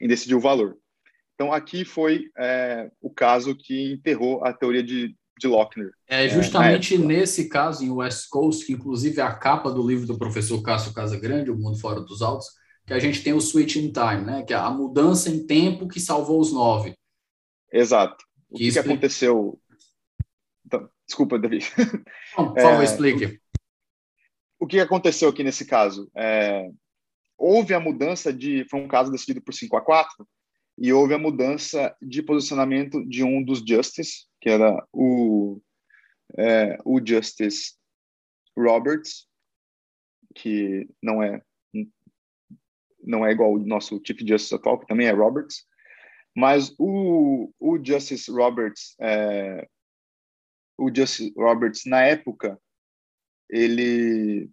em decidir o valor. Então, aqui foi é, o caso que enterrou a teoria de, de Lochner. É justamente é, nesse caso, em West Coast, que inclusive é a capa do livro do professor Cássio Casagrande, O Mundo Fora dos Altos, que a gente tem o switch in time, né? que é a mudança em tempo que salvou os nove. Exato. O que, que, que aconteceu? Então, desculpa, Davi. Não, por favor, é, explique. O que aconteceu aqui nesse caso? É, houve a mudança de. Foi um caso decidido por 5 a 4, e houve a mudança de posicionamento de um dos justices, que era o, é, o Justice Roberts, que não é não é igual o nosso Chief Justice atual, que também é Roberts, mas o, o Justice Roberts, é, o Justice Roberts na época, ele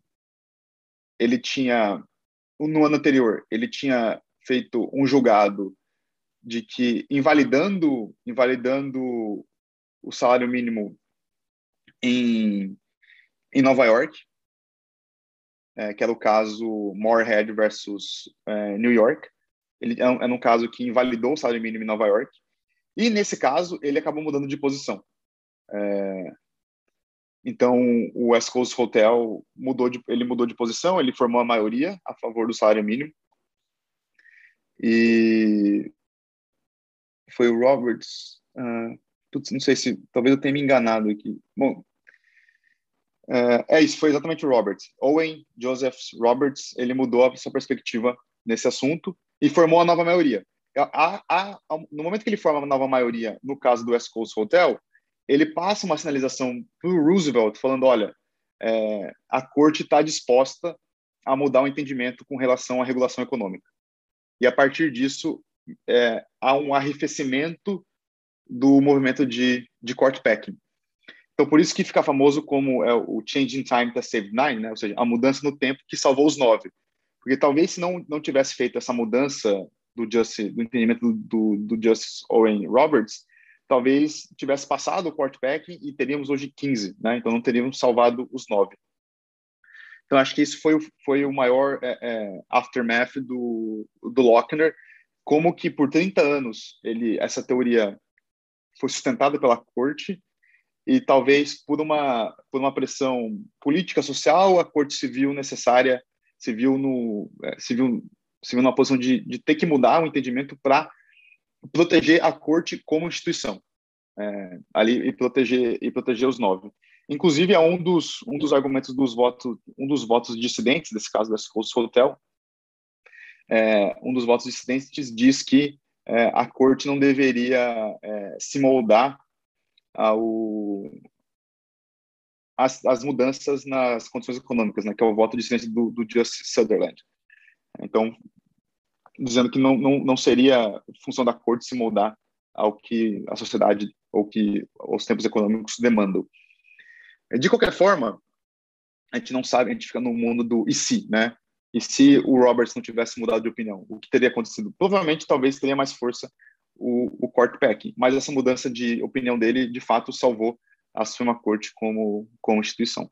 ele tinha no ano anterior ele tinha feito um julgado de que invalidando invalidando o salário mínimo em, em Nova York, é, que era o caso Moorhead versus é, New York. Ele é um, é um caso que invalidou o salário mínimo em Nova York. E nesse caso, ele acabou mudando de posição. É, então, o West Coast Hotel mudou de, ele mudou de posição, ele formou a maioria a favor do salário mínimo. E foi o Roberts. Uh, não sei se. Talvez eu tenha me enganado aqui. Bom, uh, é isso, foi exatamente o Roberts. Owen Joseph Roberts, ele mudou a sua perspectiva nesse assunto e formou a nova maioria. A, a, a, no momento que ele forma a nova maioria, no caso do West Coast Hotel, ele passa uma sinalização para o Roosevelt falando: olha, é, a corte está disposta a mudar o entendimento com relação à regulação econômica. E a partir disso, é, há um arrefecimento do movimento de, de court packing. Então, por isso que fica famoso como é o change in time that saved nine, né? ou seja, a mudança no tempo que salvou os nove. Porque talvez se não, não tivesse feito essa mudança do, Justice, do entendimento do, do, do Justice Owen Roberts, talvez tivesse passado o packing e teríamos hoje 15, né? então não teríamos salvado os nove. Então, acho que isso foi, foi o maior é, é, aftermath do, do Lochner, como que por 30 anos ele essa teoria foi sustentada pela corte e talvez por uma por uma pressão política social a corte civil necessária se viu no é, se viu, se viu numa posição de, de ter que mudar o entendimento para proteger a corte como instituição é, ali e proteger e proteger os nove. Inclusive é um dos um dos argumentos dos votos um dos votos dissidentes desse caso da Coast Hotel é, um dos votos dissidentes diz que é, a corte não deveria é, se moldar ao, as, as, mudanças nas condições econômicas, né, que é o voto dissidente do, do Justice Sutherland. Então, dizendo que não, não, não seria função da corte se moldar ao que a sociedade ou que os tempos econômicos demandam. De qualquer forma, a gente não sabe, a gente fica no mundo do e se, né? E se o Roberts não tivesse mudado de opinião, o que teria acontecido? Provavelmente, talvez teria mais força o, o court pack, mas essa mudança de opinião dele, de fato, salvou a Suprema Corte como, como instituição.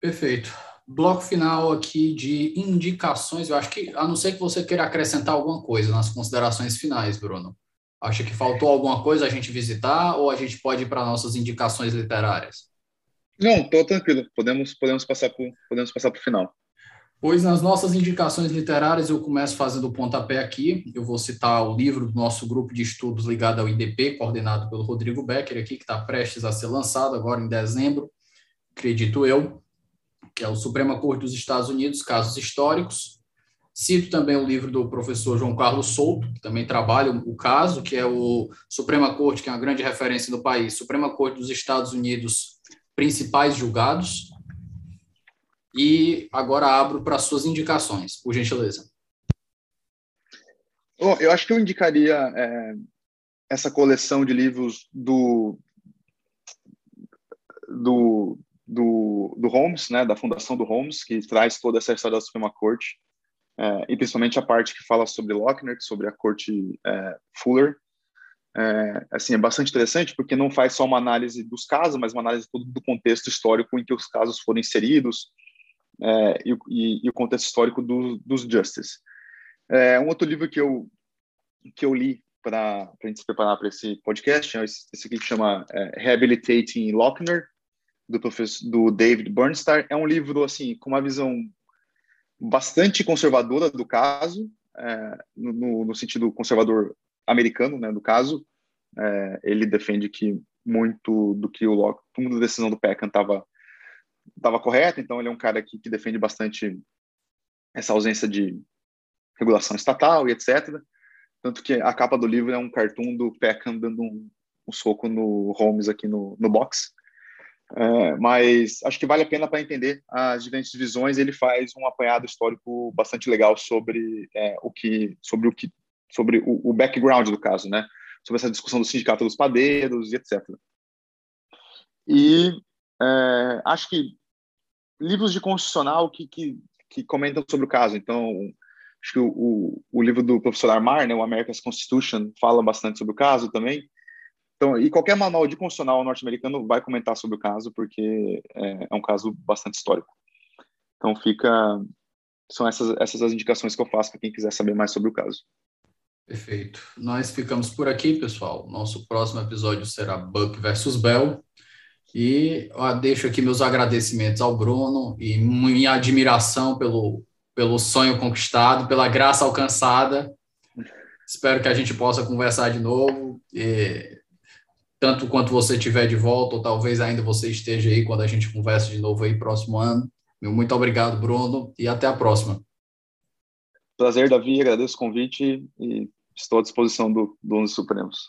Perfeito. Bloco final aqui de indicações. Eu acho que, a não ser que você queira acrescentar alguma coisa nas considerações finais, Bruno. Acha que faltou alguma coisa a gente visitar ou a gente pode ir para nossas indicações literárias? Não, estou tranquilo. Podemos, podemos passar para podemos passar o final. Pois nas nossas indicações literárias eu começo fazendo o pontapé aqui. Eu vou citar o livro do nosso grupo de estudos ligado ao IDP, coordenado pelo Rodrigo Becker aqui, que está prestes a ser lançado agora em dezembro, acredito eu, que é o Suprema Corte dos Estados Unidos, Casos Históricos. Cito também o livro do professor João Carlos Souto, que também trabalha o caso, que é o Suprema Corte, que é uma grande referência do país, Suprema Corte dos Estados Unidos, Principais Julgados, e agora abro para suas indicações, por gentileza. Bom, eu acho que eu indicaria é, essa coleção de livros do, do, do, do Holmes, né, da Fundação do Holmes, que traz toda essa história da Suprema Corte, é, e principalmente a parte que fala sobre Lochner, sobre a Corte é, Fuller. É, assim, é bastante interessante porque não faz só uma análise dos casos, mas uma análise do contexto histórico em que os casos foram inseridos, é, e, e, e, o contexto histórico do, dos Justice. É, um outro livro que eu, que eu li para a gente se preparar para esse podcast é esse, aqui que chama é, Rehabilitating Lochner, do, professor, do David Bernstein. É um livro assim com uma visão bastante conservadora do caso, é, no, no, sentido conservador americano, né, do caso. É, ele defende que muito do que o Locke, toda a decisão do Peckham estava estava correto, então ele é um cara que, que defende bastante essa ausência de regulação estatal e etc. Tanto que a capa do livro é um cartoon do Peckham dando um, um soco no Holmes aqui no, no box. É, mas acho que vale a pena para entender as diferentes visões. Ele faz um apanhado histórico bastante legal sobre é, o que, sobre o que, sobre o, o, background do caso, né? Sobre essa discussão do sindicato dos padeiros e etc. E é, acho que livros de constitucional que, que, que, comentam sobre o caso. Então, acho que o, o, o livro do professor Armar, né, o America's Constitution, fala bastante sobre o caso também. Então, e qualquer manual de constitucional norte-americano vai comentar sobre o caso, porque é, é, um caso bastante histórico. Então, fica. São essas, essas as indicações que eu faço para quem quiser saber mais sobre o caso. Perfeito. Nós ficamos por aqui, pessoal. Nosso próximo episódio será Buck versus Bell. E deixo aqui meus agradecimentos ao Bruno e minha admiração pelo, pelo sonho conquistado, pela graça alcançada. Espero que a gente possa conversar de novo. E tanto quanto você estiver de volta, ou talvez ainda você esteja aí quando a gente conversa de novo aí próximo ano. Meu muito obrigado, Bruno, e até a próxima. Prazer, Davi, agradeço o convite e estou à disposição do, do Supremos.